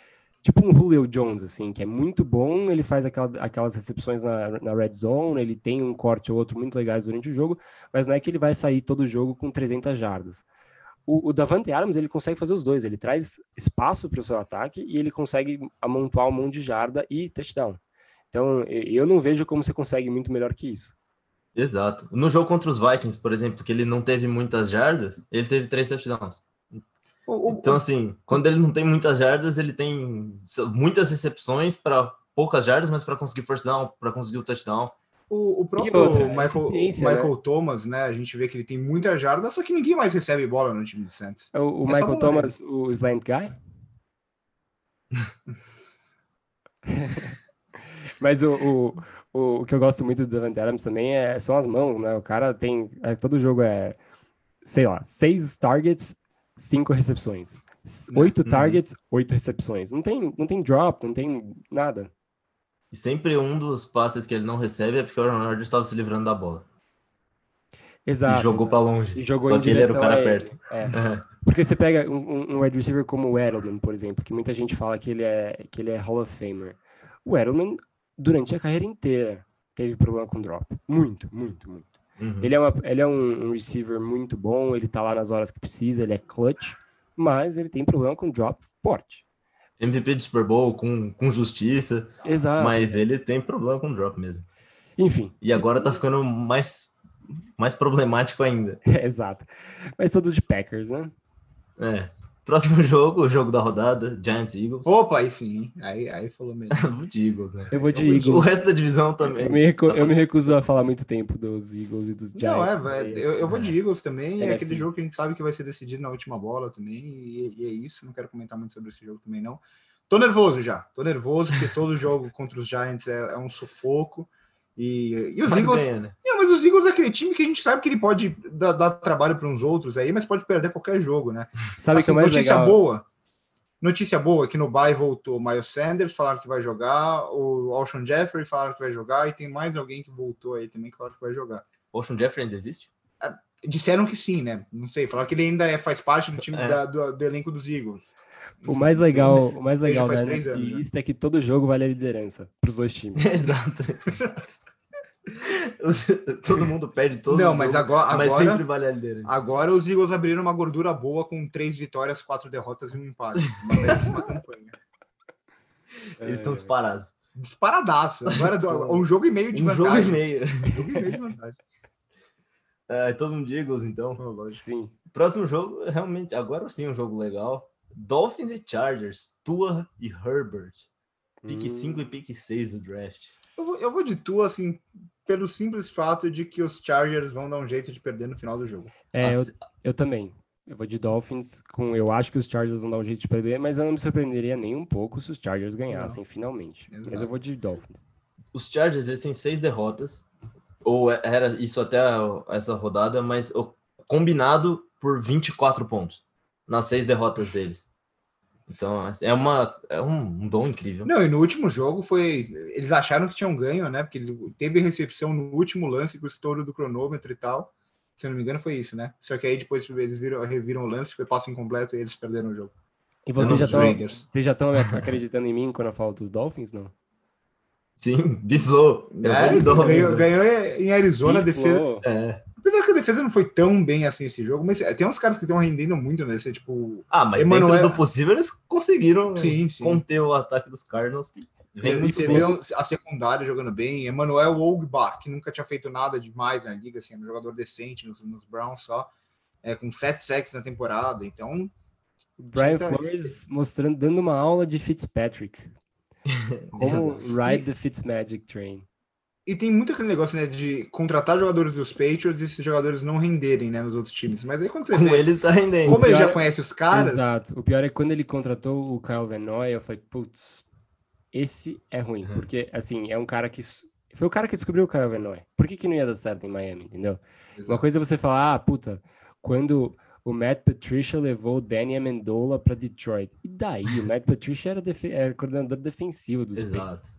[SPEAKER 3] Tipo um Julio Jones, assim, que é muito bom, ele faz aquela, aquelas recepções na, na red zone, ele tem um corte ou outro muito legais durante o jogo, mas não é que ele vai sair todo o jogo com 300 jardas. O, o Davante Adams, ele consegue fazer os dois, ele traz espaço para o seu ataque e ele consegue amontoar um monte de jarda e touchdown. Então, eu não vejo como você consegue muito melhor que isso.
[SPEAKER 2] Exato. No jogo contra os Vikings, por exemplo, que ele não teve muitas jardas, ele teve três touchdowns.
[SPEAKER 1] O, o-
[SPEAKER 2] Então, assim, quando ele não tem muitas jardas, ele tem muitas recepções para poucas jardas, mas para conseguir first down, para conseguir o touchdown.
[SPEAKER 1] o, o próprio
[SPEAKER 3] outra, a
[SPEAKER 1] Michael,
[SPEAKER 3] eficiência,
[SPEAKER 1] Michael Thomas, né? A gente vê que ele tem muita jarda, só que ninguém mais recebe bola no time do Santos.
[SPEAKER 3] O, o
[SPEAKER 1] É
[SPEAKER 3] Michael Thomas, o slant guy? *laughs* Mas o, o, o, que eu gosto muito do Davante Adams também é, são as mãos, né? O cara tem. é, todo jogo é, sei lá, seis targets, cinco recepções. Oito
[SPEAKER 2] Uhum.
[SPEAKER 3] targets, oito recepções. Não tem, não tem drop, não tem nada.
[SPEAKER 2] E sempre um dos passes que ele não recebe é porque o Aaron Rodgers estava se livrando da bola.
[SPEAKER 3] Exato.
[SPEAKER 2] e jogou para longe.
[SPEAKER 3] E jogou
[SPEAKER 2] Só que ele era o cara perto.
[SPEAKER 3] É. *laughs*
[SPEAKER 2] É.
[SPEAKER 3] Porque você pega um, um- um wide receiver como o Edelman, por exemplo, que muita gente fala que ele é, que ele é Hall of Famer. O Edelman, durante a carreira inteira, teve problema com drop. Muito, muito, muito.
[SPEAKER 2] Uhum.
[SPEAKER 3] Ele é, uma, ele é um, um receiver muito bom, ele tá lá nas horas que precisa, ele é clutch, mas ele tem problema com drop forte.
[SPEAKER 2] MVP do Super Bowl com, com justiça,
[SPEAKER 3] Exato.
[SPEAKER 2] mas ele tem problema com drop mesmo.
[SPEAKER 3] Enfim.
[SPEAKER 2] E agora tá ficando mais, mais problemático ainda. *laughs*
[SPEAKER 3] Exato. Mas tudo de Packers, né?
[SPEAKER 2] É. Próximo *laughs* jogo, o jogo da rodada, Giants e Eagles.
[SPEAKER 1] Opa, aí sim, aí, aí falou mesmo. *laughs*
[SPEAKER 2] Vou de Eagles, né?
[SPEAKER 3] Eu vou de
[SPEAKER 2] O
[SPEAKER 3] Eagles.
[SPEAKER 2] resto da divisão também.
[SPEAKER 3] Eu me, recu- eu me recuso a falar muito tempo dos Eagles e dos Giants.
[SPEAKER 1] Não, é, eu, eu vou de Eagles também. É
[SPEAKER 3] NFC.
[SPEAKER 1] aquele jogo que a gente sabe que vai ser decidido na última bola também. E, e é isso. Não quero comentar muito sobre esse jogo também, não. Tô nervoso já. Tô nervoso, porque todo jogo contra os Giants é, é um sufoco. E, e os
[SPEAKER 2] Mas
[SPEAKER 1] Eagles.
[SPEAKER 2] ganha, né?
[SPEAKER 1] Não, mas os Eagles é aquele time que a gente sabe que ele pode dar, dar trabalho para uns outros aí, mas pode perder qualquer jogo, né? *laughs*
[SPEAKER 3] Sabe o que
[SPEAKER 1] Assim,
[SPEAKER 3] é mais
[SPEAKER 1] notícia
[SPEAKER 3] legal?
[SPEAKER 1] boa. Notícia boa que no bye voltou Miles Sanders, falaram que vai jogar, o Alshon Jeffrey falaram que vai jogar, e tem mais alguém que voltou aí também que falaram que vai jogar.
[SPEAKER 2] O Ocean Jeffrey ainda existe?
[SPEAKER 1] Disseram que sim, né? Não sei, falaram que ele ainda é- faz parte do time
[SPEAKER 2] É.
[SPEAKER 1] da- do, do elenco dos Eagles.
[SPEAKER 3] O mais legal, o mais legal da NFC
[SPEAKER 1] anos, já.
[SPEAKER 3] East é que todo jogo vale a liderança pros dois times. *laughs*
[SPEAKER 2] exato. Os- *laughs* Todo mundo perde todo
[SPEAKER 1] Não, mas agora,
[SPEAKER 2] mas
[SPEAKER 1] agora,
[SPEAKER 2] sempre vale a liderança.
[SPEAKER 1] agora os Eagles abriram uma gordura boa com três vitórias, quatro derrotas e um empate. Uma belíssima *laughs* campanha.
[SPEAKER 2] Eles estão disparados.
[SPEAKER 1] Disparadaço. Agora do- um jogo e meio de
[SPEAKER 2] Um jogo e
[SPEAKER 1] vantagem.
[SPEAKER 2] meio.
[SPEAKER 1] Um jogo e meio de vantagem.
[SPEAKER 2] É, todo mundo de Eagles, então.
[SPEAKER 1] Lógico.
[SPEAKER 3] Sim.
[SPEAKER 2] Próximo jogo, realmente, agora sim um jogo legal. Dolphins e Chargers, Tua e Herbert. Pique
[SPEAKER 3] Hum.
[SPEAKER 2] 5 e pique 6 do draft.
[SPEAKER 1] Eu vou, eu vou de tu, assim, pelo simples fato de que os Chargers vão dar um jeito de perder no final do jogo.
[SPEAKER 3] É, eu, eu também. Eu vou de Dolphins com. Eu acho que os Chargers vão dar um jeito de perder, mas eu não me surpreenderia nem um pouco se os Chargers ganhassem finalmente. Mas
[SPEAKER 1] Exato.
[SPEAKER 3] eu vou de Dolphins.
[SPEAKER 2] Os Chargers eles têm seis derrotas. Ou era isso até essa rodada, mas combinado por 24 pontos nas seis derrotas deles. Então, é, uma, é um, dom incrível.
[SPEAKER 1] Não, e no último jogo foi. Eles acharam que tinham ganho, né? Porque ele teve recepção no último lance com o estouro do cronômetro e tal. Se eu não me engano, foi isso, né? Só que aí depois eles viram, reviram o lance, foi passo incompleto e eles perderam o jogo.
[SPEAKER 3] E vocês
[SPEAKER 1] Os
[SPEAKER 3] já estão
[SPEAKER 1] Raiders.
[SPEAKER 3] vocês já estão *laughs* acreditando em mim quando eu falo dos Dolphins, não?
[SPEAKER 2] Sim, Biflow. Eu
[SPEAKER 1] É, ganhou,
[SPEAKER 2] né?
[SPEAKER 1] ganhou em Arizona, defesa.
[SPEAKER 2] É.
[SPEAKER 1] Apesar que a defesa não foi tão bem assim esse jogo, mas tem uns caras que estão rendendo muito nesse, tipo.
[SPEAKER 2] Ah, mas
[SPEAKER 1] Emmanuel-
[SPEAKER 2] dentro do possível eles conseguiram
[SPEAKER 1] Sim, sim.
[SPEAKER 2] conter o ataque dos Cardinals. Que vem muito bem.
[SPEAKER 1] a secundária jogando bem. Emmanuel Ogbach, que nunca tinha feito nada demais na liga, assim, era um jogador decente nos, nos Browns só. É, com sete sacks na temporada. Então,
[SPEAKER 3] Brian
[SPEAKER 1] Tá-
[SPEAKER 3] Flores mostrando, dando uma aula de Fitzpatrick. *laughs* Como ride the Fitzmagic train.
[SPEAKER 1] E tem muito aquele negócio, né, de contratar jogadores dos Patriots e esses jogadores não renderem, né, nos outros times. Mas aí quando você
[SPEAKER 2] Com
[SPEAKER 1] vê,
[SPEAKER 2] ele tá rendendo.
[SPEAKER 1] como ele já
[SPEAKER 3] é-
[SPEAKER 1] conhece os caras,
[SPEAKER 3] Exato. O pior é que quando ele contratou o Kyle Van Noy, eu falei, putz, esse é ruim.
[SPEAKER 2] Uhum.
[SPEAKER 3] Porque, assim, é um cara que... Foi o cara que descobriu o Kyle Van Noy. Por que, que não ia dar certo em Miami, entendeu? Uma coisa é você falar, ah, puta, quando o Matt Patricia levou o Danny Amendola para Detroit. E daí? O Matt Patricia era, defe- era coordenador defensivo dos Patriots.
[SPEAKER 2] Exato.
[SPEAKER 3] O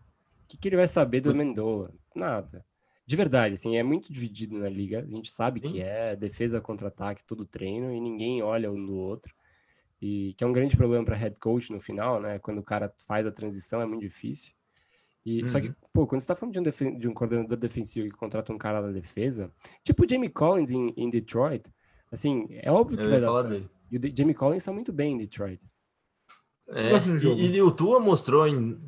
[SPEAKER 3] que, que ele vai saber do Amendola? Nada. De verdade, assim, é muito dividido na liga. A gente sabe
[SPEAKER 2] Sim.
[SPEAKER 3] que é defesa contra-ataque, todo treino, e ninguém olha um no outro. E que é um grande problema para head coach no final, né? Quando o cara faz a transição, é muito difícil. E, Só que,
[SPEAKER 2] Uhum.
[SPEAKER 3] pô, quando você tá falando de um, defen- de um coordenador defensivo que contrata um cara da defesa, tipo o Jamie Collins em, em Detroit, assim, é óbvio que
[SPEAKER 2] Eu
[SPEAKER 3] vai dar
[SPEAKER 2] falar
[SPEAKER 3] certo.
[SPEAKER 2] dele.
[SPEAKER 3] E o Jamie Collins tá muito bem em Detroit.
[SPEAKER 2] É, e, e o Tua mostrou em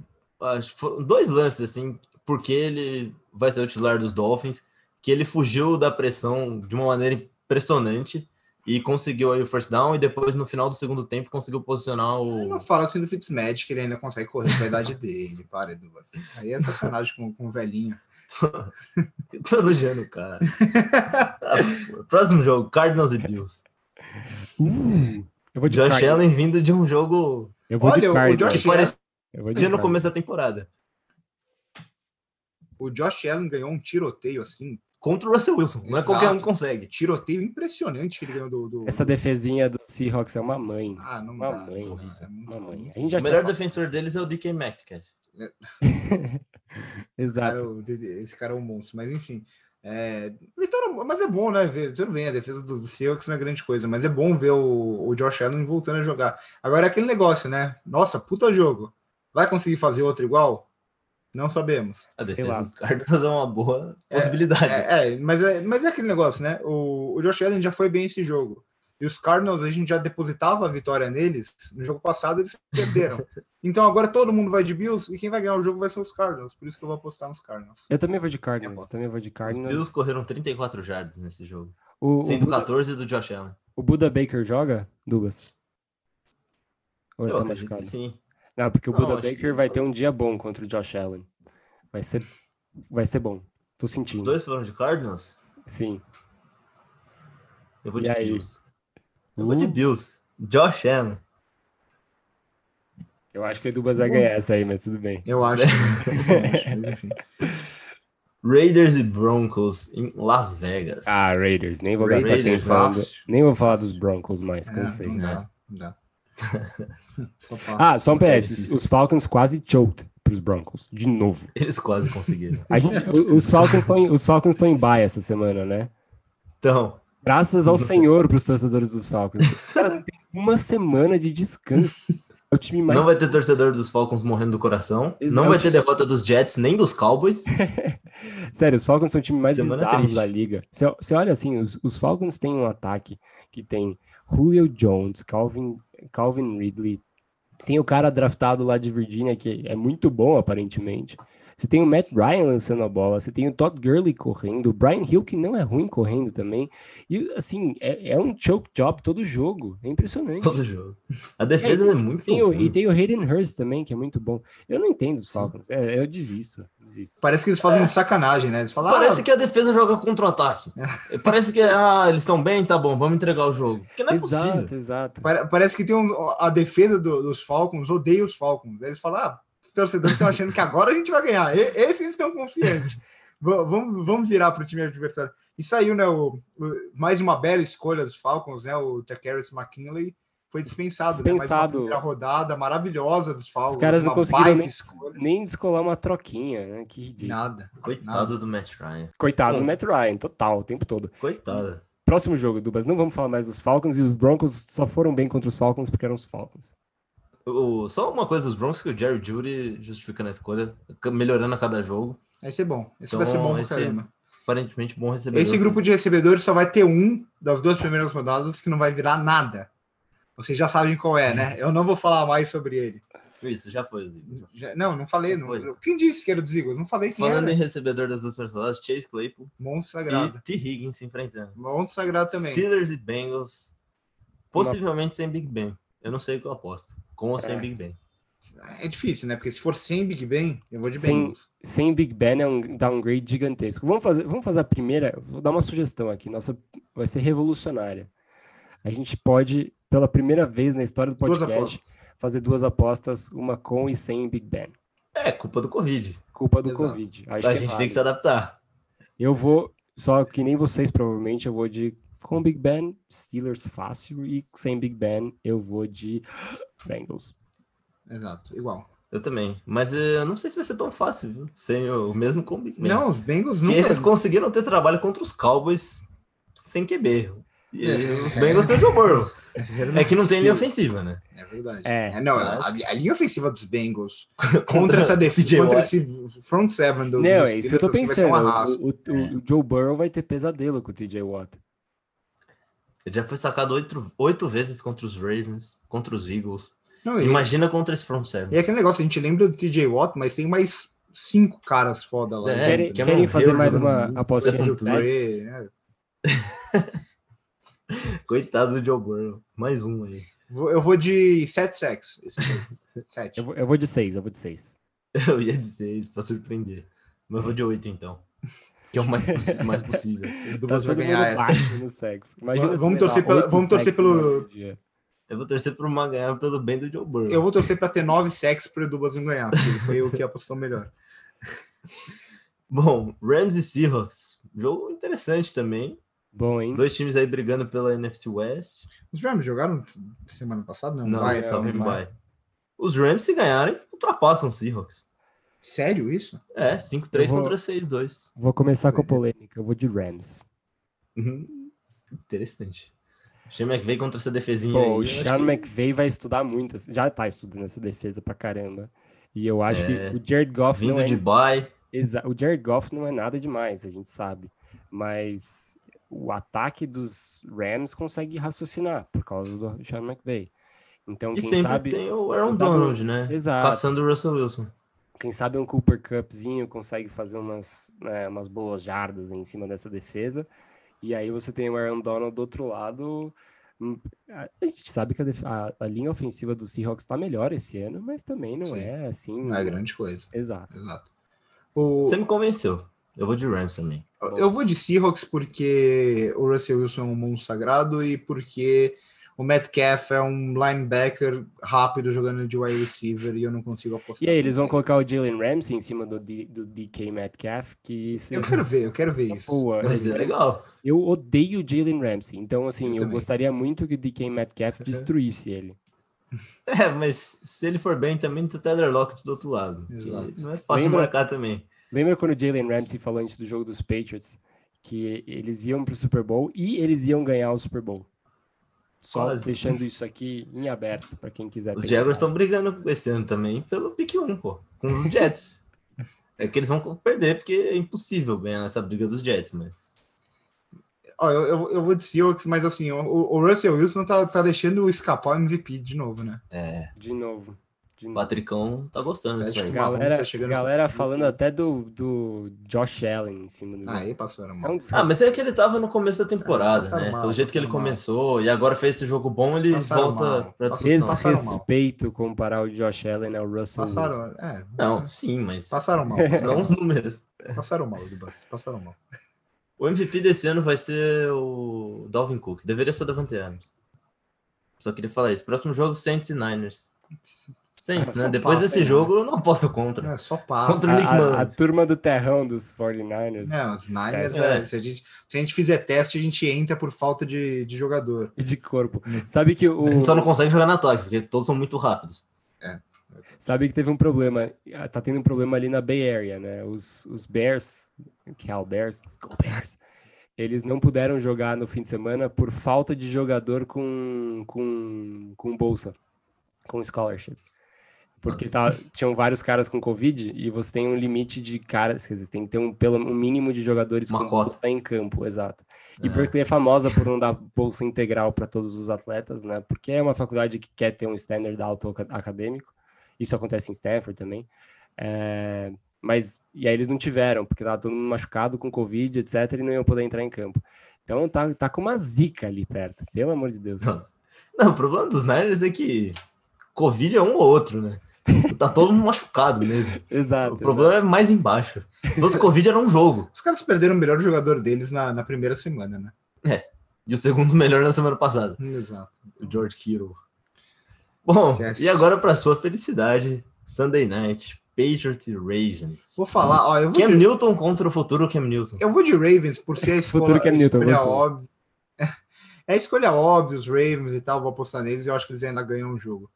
[SPEAKER 2] acho que foram dois lances, assim, porque ele vai ser o titular dos Dolphins, que ele fugiu da pressão de uma maneira impressionante e conseguiu aí o first down e depois no final do segundo tempo conseguiu posicionar
[SPEAKER 1] Eu não
[SPEAKER 2] o.
[SPEAKER 1] fala assim do Fitzmagic, ele ainda consegue correr com a idade dele. Para, Edu. Aí é sacanagem com, com o velhinho. *laughs*
[SPEAKER 2] Tô elogiando o cara. Tá, próximo jogo, Cardinals e Bills.
[SPEAKER 3] Uh, eu vou de
[SPEAKER 2] Josh
[SPEAKER 3] Cardinals.
[SPEAKER 2] Allen vindo de um jogo
[SPEAKER 3] Eu vou
[SPEAKER 1] Olha,
[SPEAKER 3] de
[SPEAKER 1] o
[SPEAKER 3] Cardinals.
[SPEAKER 1] Josh
[SPEAKER 2] que parecia
[SPEAKER 3] Eu vou de
[SPEAKER 2] no começo da temporada.
[SPEAKER 1] O Josh Allen ganhou um tiroteio assim.
[SPEAKER 2] Contra o Russell Wilson. Não é qualquer um que
[SPEAKER 1] Exato.
[SPEAKER 2] consegue.
[SPEAKER 1] Tiroteio impressionante que ele ganhou do. do-
[SPEAKER 3] Essa defesinha do Seahawks é uma mãe.
[SPEAKER 1] Ah, não
[SPEAKER 3] Uma
[SPEAKER 1] dá.
[SPEAKER 3] mãe.
[SPEAKER 1] É muito
[SPEAKER 3] Uma mãe. A gente já
[SPEAKER 2] O melhor
[SPEAKER 3] falado.
[SPEAKER 2] defensor deles é o DK Metcalf. *laughs*
[SPEAKER 3] Exato.
[SPEAKER 1] Cara, o- esse cara é um monstro, mas enfim. É, então, mas é bom, né? Ver, tudo bem, a defesa do, do Seahawks não é grande coisa, mas é bom ver o, o Josh Allen voltando a jogar. Agora é aquele negócio, né? Nossa, puta jogo. Vai conseguir fazer outro igual? Não sabemos.
[SPEAKER 2] A
[SPEAKER 3] Sei
[SPEAKER 2] defesa
[SPEAKER 3] lá.
[SPEAKER 2] dos Cardinals é uma boa
[SPEAKER 1] É,
[SPEAKER 2] possibilidade.
[SPEAKER 1] É, é, mas é, mas é aquele negócio, né? O, o Josh Allen já foi bem esse jogo. E os Cardinals, a gente já depositava a vitória neles. No jogo passado, eles perderam. *laughs* então agora todo mundo vai de Bills e quem vai ganhar o jogo vai ser os Cardinals. Por isso que eu vou apostar nos Cardinals.
[SPEAKER 3] Eu também vou de Cardinals. Também vou de
[SPEAKER 2] Os
[SPEAKER 3] Cardinals.
[SPEAKER 2] Bills correram 34 jardas nesse jogo.
[SPEAKER 3] O, o,
[SPEAKER 2] Sendo
[SPEAKER 3] Buda,
[SPEAKER 2] 14 do Josh Allen.
[SPEAKER 3] o Buda Baker joga, Dubas? Ou
[SPEAKER 2] Eu
[SPEAKER 3] tá
[SPEAKER 2] acredito que
[SPEAKER 3] machucado?
[SPEAKER 2] sim.
[SPEAKER 3] Não, porque o Buda
[SPEAKER 2] que
[SPEAKER 3] Baker
[SPEAKER 2] ele
[SPEAKER 3] vai ter um dia bom contra o Josh Allen. Vai ser, vai ser bom. Tô
[SPEAKER 2] Os
[SPEAKER 3] sentindo.
[SPEAKER 2] dois foram de Cardinals?
[SPEAKER 3] Sim.
[SPEAKER 2] Eu vou
[SPEAKER 3] E
[SPEAKER 2] de
[SPEAKER 3] aí?
[SPEAKER 2] Bills. Eu vou de
[SPEAKER 3] Uh,
[SPEAKER 2] Bills. Josh Allen.
[SPEAKER 3] eu acho que o Dubas vai ganhar essa aí, mas tudo bem.
[SPEAKER 1] Eu acho. *laughs*
[SPEAKER 2] Raiders e Broncos em Las Vegas.
[SPEAKER 3] Ah, Raiders. Nem vou gastar
[SPEAKER 2] Raiders,
[SPEAKER 3] tempo falando.
[SPEAKER 1] fácil.
[SPEAKER 3] Nem vou falar dos Broncos mais,
[SPEAKER 1] É,
[SPEAKER 3] cansei.
[SPEAKER 1] não dá, não dá. *laughs* Só.
[SPEAKER 3] Ah, só um
[SPEAKER 2] É
[SPEAKER 3] PS. Os, os Falcons quase choked pros Broncos. De novo.
[SPEAKER 2] Eles quase conseguiram.
[SPEAKER 3] A gente, os Falcons estão em, os Falcons estão em baia essa semana, né?
[SPEAKER 2] Então,
[SPEAKER 3] Graças ao Senhor pros torcedores dos Falcons. Os uma semana de descanso. É o time mais
[SPEAKER 2] não vai ter torcedor dos Falcons morrendo do coração.
[SPEAKER 3] Exato.
[SPEAKER 2] Não vai ter derrota dos Jets nem dos Cowboys. *laughs*
[SPEAKER 3] Sério, os Falcons são o time mais
[SPEAKER 2] Semana
[SPEAKER 3] bizarro da liga. Você, você olha assim, os, os Falcons têm um ataque que tem Julio Jones, Calvin, Calvin Ridley, tem o cara draftado lá de Virgínia que é muito bom aparentemente. Você tem o Matt Ryan lançando a bola, você tem o Todd Gurley correndo, o Brian Hill que não é ruim correndo também. E assim, é, é um choke job todo jogo. É impressionante.
[SPEAKER 2] Todo jogo. A defesa é, muito
[SPEAKER 3] Tem o- e tem o Hayden Hurst também, que é muito bom. Eu não entendo os Falcons. É, eu desisto, desisto.
[SPEAKER 1] Parece que eles fazem de sacanagem, né? Eles falam,
[SPEAKER 2] Parece
[SPEAKER 1] ah,
[SPEAKER 2] que a defesa joga contra o ataque. *laughs* Parece que, ah, eles estão bem, tá bom, vamos entregar o jogo. Porque não é
[SPEAKER 3] exato,
[SPEAKER 2] possível.
[SPEAKER 3] exato.
[SPEAKER 1] pare- parece que tem um, a defesa do- dos Falcons odeia os Falcons. Eles falam, ah, os torcedores estão achando que agora a gente vai ganhar. E- esses estão confiantes. Va- vamos, vamos virar para o time adversário. E saiu, né, o, o- mais uma bela escolha dos Falcons, né? O Takaris McKinley foi dispensado, né? Mais
[SPEAKER 3] Dispensado.
[SPEAKER 1] uma primeira rodada maravilhosa dos Falcons.
[SPEAKER 3] Os caras não conseguiram nem, nem descolar uma troquinha, né? Que ridículo.
[SPEAKER 1] Nada.
[SPEAKER 2] Coitado do Matt Ryan.
[SPEAKER 3] Coitado do. Matt Ryan, total, o tempo todo.
[SPEAKER 2] Coitado.
[SPEAKER 3] Próximo jogo, Dubas, não vamos falar mais dos Falcons e os Broncos só foram bem contra os Falcons porque eram os Falcons.
[SPEAKER 2] O- só uma coisa dos Broncos que o Jerry Judy justifica na escolha, melhorando a cada jogo.
[SPEAKER 1] Vai ser bom. Esse
[SPEAKER 2] Então,
[SPEAKER 1] vai ser bom pra caramba.
[SPEAKER 2] Aparentemente bom recebedor.
[SPEAKER 1] Esse grupo de recebedores só vai ter um das duas primeiras rodadas que não vai virar nada. Vocês já sabem qual é, né? Eu não vou falar mais sobre ele.
[SPEAKER 2] Isso, já foi.
[SPEAKER 1] Já- não, não falei. Não,
[SPEAKER 2] foi.
[SPEAKER 1] quem disse que era dos Eagles? Não falei
[SPEAKER 2] Falando
[SPEAKER 1] era.
[SPEAKER 2] em recebedor das duas rodadas, Chase Claypool
[SPEAKER 1] Monstro
[SPEAKER 2] e
[SPEAKER 1] sagrado.
[SPEAKER 2] T. Higgins se enfrentando.
[SPEAKER 1] Monstro sagrado também.
[SPEAKER 2] Steelers e Bengals, possivelmente sem Big Ben. Eu não sei o que eu aposto. Com ou sem
[SPEAKER 3] É.
[SPEAKER 2] Big Ben.
[SPEAKER 1] É difícil, né? Porque se for sem Big Ben, eu vou de
[SPEAKER 3] Sem-
[SPEAKER 1] Bengals.
[SPEAKER 3] Sem Big Ben é um downgrade gigantesco. Vamos fazer, vamos fazer a primeira. Vou dar uma sugestão aqui. Nossa, vai ser revolucionária. A gente pode, pela primeira vez na história do
[SPEAKER 1] Duas
[SPEAKER 3] podcast,
[SPEAKER 1] apostas.
[SPEAKER 3] fazer duas apostas, uma com e sem Big Ben.
[SPEAKER 2] É, culpa do Covid.
[SPEAKER 3] Culpa do
[SPEAKER 1] Exato.
[SPEAKER 3] Covid. Acho
[SPEAKER 2] a
[SPEAKER 3] que é
[SPEAKER 2] gente tem que se adaptar.
[SPEAKER 3] Eu vou, só que nem vocês, provavelmente, eu vou de com Big Ben, Steelers fácil, e sem Big Ben, eu vou de Bengals.
[SPEAKER 1] Exato, igual.
[SPEAKER 2] Eu também. Mas eh, eu não sei se vai ser tão fácil, viu? Sem o mesmo com o Big Ben.
[SPEAKER 1] Não, os Bengals
[SPEAKER 2] Porque
[SPEAKER 1] nunca.
[SPEAKER 2] eles conseguiram ter trabalho contra os Cowboys sem QB. E
[SPEAKER 1] É.
[SPEAKER 2] os Bengals têm o Joe Burrow.
[SPEAKER 1] É
[SPEAKER 2] É que não tem linha ofensiva, né?
[SPEAKER 1] É verdade.
[SPEAKER 3] É.
[SPEAKER 1] não,
[SPEAKER 2] Mas-
[SPEAKER 1] a, a linha ofensiva dos Bengals *laughs* contra essa defesa, contra esse front seven do,
[SPEAKER 3] Não, é isso que eu tô
[SPEAKER 1] assim, vai ser
[SPEAKER 3] pensando.
[SPEAKER 1] um.
[SPEAKER 3] O, o- o Joe Burrow vai ter pesadelo com o TJ Watt.
[SPEAKER 2] Ele já foi sacado oito, oito vezes contra os Ravens, contra os Eagles.
[SPEAKER 1] Não, e,
[SPEAKER 2] Imagina contra esse front seven.
[SPEAKER 1] e é aquele negócio, a gente lembra do TJ Watt, mas tem mais cinco caras foda lá.
[SPEAKER 2] É,
[SPEAKER 3] querem
[SPEAKER 2] que é
[SPEAKER 3] querem fazer mais uma apostinha de *laughs* *laughs*
[SPEAKER 2] Coitado do Joe Burrow. Mais um aí.
[SPEAKER 1] Eu vou de 7 sacks. *laughs* Sete.
[SPEAKER 3] Eu vou, eu vou de seis, eu vou de seis.
[SPEAKER 2] Eu ia dizer isso pra surpreender. Mas eu vou de oito então. Que é o mais, mais possível. *laughs*
[SPEAKER 1] O
[SPEAKER 3] Tá
[SPEAKER 1] Douglas vai
[SPEAKER 3] todo
[SPEAKER 1] ganhar essa.
[SPEAKER 3] no sexo. Imagina
[SPEAKER 1] Vamos torcer pela- vamos torcer pelo-.
[SPEAKER 2] Eu vou torcer por uma ganhar pelo bem do Joe Burrow.
[SPEAKER 1] Eu vou torcer para ter 9 sacks para o Douglas não ganhar, porque ele foi o que apostou melhor.
[SPEAKER 2] Bom, Rams e Seahawks. Jogo interessante também.
[SPEAKER 3] Bom, hein?
[SPEAKER 2] Dois times aí brigando pela NFC West.
[SPEAKER 1] Os Rams jogaram semana passada? Não,
[SPEAKER 2] Não,
[SPEAKER 1] vai,
[SPEAKER 2] tava
[SPEAKER 3] não,
[SPEAKER 2] em
[SPEAKER 3] vai.
[SPEAKER 2] bye. Os Rams, se ganharem, ultrapassam os Seahawks.
[SPEAKER 1] Sério isso?
[SPEAKER 2] É, 5-3
[SPEAKER 3] Eu vou-
[SPEAKER 2] contra 6-2.
[SPEAKER 3] Vou começar com a polêmica. Eu vou de Rams.
[SPEAKER 2] Uhum. Interessante. Sean McVay contra essa defesinha
[SPEAKER 3] Pô,
[SPEAKER 2] aí.
[SPEAKER 3] o Sean
[SPEAKER 2] que-
[SPEAKER 3] McVay vai estudar muito. Já tá estudando essa defesa pra caramba. E eu acho
[SPEAKER 2] É,
[SPEAKER 3] que o Jared Goff não
[SPEAKER 2] Vindo
[SPEAKER 3] é...
[SPEAKER 2] de bye.
[SPEAKER 3] Exa- O Jared Goff não é nada demais, a gente sabe. Mas o ataque dos Rams consegue raciocinar por causa do Sean McVay. Então,
[SPEAKER 2] E
[SPEAKER 3] quem
[SPEAKER 2] sempre
[SPEAKER 3] sabe...
[SPEAKER 2] tem o Aaron Donald, né?
[SPEAKER 3] Exato.
[SPEAKER 2] Caçando o Russell Wilson.
[SPEAKER 3] Quem sabe um Cooper Cupzinho consegue fazer umas, né, umas boas jardas em cima dessa defesa. E aí você tem o Aaron Donald do outro lado. Hum, A gente sabe que a, a- a linha ofensiva do Seahawks está melhor esse ano, mas também não
[SPEAKER 1] Sim.
[SPEAKER 3] é assim.
[SPEAKER 1] Não é grande coisa.
[SPEAKER 3] Exato.
[SPEAKER 1] Exato. O-
[SPEAKER 2] Você me convenceu. Eu vou de Rams também.
[SPEAKER 1] Eu vou de Seahawks porque o Russell Wilson é um monstro sagrado e porque o Metcalf é um linebacker rápido jogando de wide receiver e eu não consigo apostar.
[SPEAKER 3] E aí, eles vão colocar o Jalen Ramsey em cima do, D- do DK Metcalf, que isso
[SPEAKER 1] Eu quero ver, eu quero ver isso.
[SPEAKER 3] Boa.
[SPEAKER 2] Mas é legal.
[SPEAKER 3] Eu odeio o Jalen Ramsey, então assim,
[SPEAKER 1] Eu
[SPEAKER 3] eu, gostaria muito que o DK Metcalf destruísse ele. *laughs*
[SPEAKER 2] É, mas se ele for bem, também tem o Tyler Lockett do outro lado. Não é fácil
[SPEAKER 3] Lembra-
[SPEAKER 2] marcar também.
[SPEAKER 3] Lembra quando o Jalen Ramsey falou antes do jogo dos Patriots que eles iam pro Super Bowl e eles iam ganhar o Super Bowl? Só
[SPEAKER 2] Quase.
[SPEAKER 3] deixando isso aqui em aberto para quem quiser
[SPEAKER 2] Os. Jaguars estão brigando esse ano também pelo pick 1, pô, com os Jets. é que eles vão perder, porque é impossível ganhar essa briga dos Jets, mas.
[SPEAKER 1] Ó, eu, eu, eu vou de Seahawks, mas assim, o, o Russell Wilson tá, tá deixando escapar o MVP de novo, né?
[SPEAKER 2] É,
[SPEAKER 3] De novo.
[SPEAKER 2] O. Patricão tá gostando disso aí.
[SPEAKER 3] Galera,
[SPEAKER 1] tá
[SPEAKER 3] galera
[SPEAKER 1] no-
[SPEAKER 3] falando até do, do Josh Allen em cima do
[SPEAKER 1] Ah, aí passou na
[SPEAKER 3] É desrespeito.
[SPEAKER 2] Ah, mas é que ele tava no começo da temporada,
[SPEAKER 1] passaram
[SPEAKER 2] né?
[SPEAKER 1] mal,
[SPEAKER 2] Pelo jeito que ele
[SPEAKER 1] mal.
[SPEAKER 2] começou e agora fez esse jogo bom, ele
[SPEAKER 1] Passaram
[SPEAKER 2] volta
[SPEAKER 1] mal.
[SPEAKER 2] pra discussão.
[SPEAKER 1] mal.
[SPEAKER 3] Desrespeito comparar o Josh Allen ao Russell Wilson.
[SPEAKER 1] Passaram, é,
[SPEAKER 2] Não, sim, mas
[SPEAKER 1] passaram mal. Passaram
[SPEAKER 2] os
[SPEAKER 1] mal,
[SPEAKER 2] números.
[SPEAKER 1] passaram mal, passaram mal.
[SPEAKER 2] O MVP desse ano vai ser o Dalvin Cook. Deveria ser o Davante Adams. Só queria falar isso. Próximo jogo, Saints e Niners. Saints, né? Depois
[SPEAKER 1] passa,
[SPEAKER 2] desse
[SPEAKER 1] né?
[SPEAKER 2] jogo, eu não aposto contra.
[SPEAKER 1] É só passa.
[SPEAKER 2] Contra o
[SPEAKER 3] A,
[SPEAKER 2] Nick
[SPEAKER 3] a- a turma do terrão dos 49ers.
[SPEAKER 1] Não, os Niners,
[SPEAKER 2] É.
[SPEAKER 1] é, se, a gente, se a gente fizer teste, a gente entra por falta de, de jogador.
[SPEAKER 3] E de corpo.
[SPEAKER 1] Hum.
[SPEAKER 3] Sabe que o.
[SPEAKER 2] A gente só não consegue jogar no ataque, porque todos são muito rápidos.
[SPEAKER 3] Sabe que teve um problema. ah, Tá tendo um problema ali na Bay Area, né? Os, os Bears, Cal Bears, os Go Bears, eles não puderam jogar no fim de semana por falta de jogador com, com, com bolsa, com scholarship. Porque tá, tinham vários caras com Covid e você tem um limite de caras, quer dizer, tem que ter um, pelo, um mínimo de jogadores
[SPEAKER 2] Uma
[SPEAKER 3] com
[SPEAKER 2] cota.
[SPEAKER 3] bolsa em campo, exato. E
[SPEAKER 2] É.
[SPEAKER 3] porque é famosa por não dar bolsa integral para todos os atletas, né? Porque é uma faculdade que quer ter um standard alto aca- acadêmico. Isso acontece em Stanford também. É, mas, e aí eles não tiveram, porque tava todo mundo machucado com Covid, etc, e não iam poder entrar em campo. Então tá, tá com uma zica ali perto, pelo amor de Deus.
[SPEAKER 2] Nossa. Não, o problema dos Niners é que Covid é um ou outro, né? *laughs* Tá todo mundo machucado mesmo.
[SPEAKER 3] Exato.
[SPEAKER 2] O problema é mais embaixo. Se fosse Covid, era um jogo.
[SPEAKER 1] Os caras perderam o melhor jogador deles na, na primeira semana, né?
[SPEAKER 2] E o segundo melhor na semana passada.
[SPEAKER 1] Exato.
[SPEAKER 2] o George Kittle. Bom,
[SPEAKER 1] Esquece.
[SPEAKER 2] e agora para sua felicidade, Sunday Night, Patriots e Ravens.
[SPEAKER 1] Vou falar, ó, eu vou,
[SPEAKER 2] Cam
[SPEAKER 1] de,
[SPEAKER 2] Newton contra o futuro Cam Newton.
[SPEAKER 1] eu vou de Ravens por ser a *laughs* escolha,
[SPEAKER 3] Futuro Cam Newton,
[SPEAKER 1] escolha óbvia. *laughs* É a escolha óbvia, os Ravens e tal, vou apostar neles, eu acho que eles ainda ganham o jogo.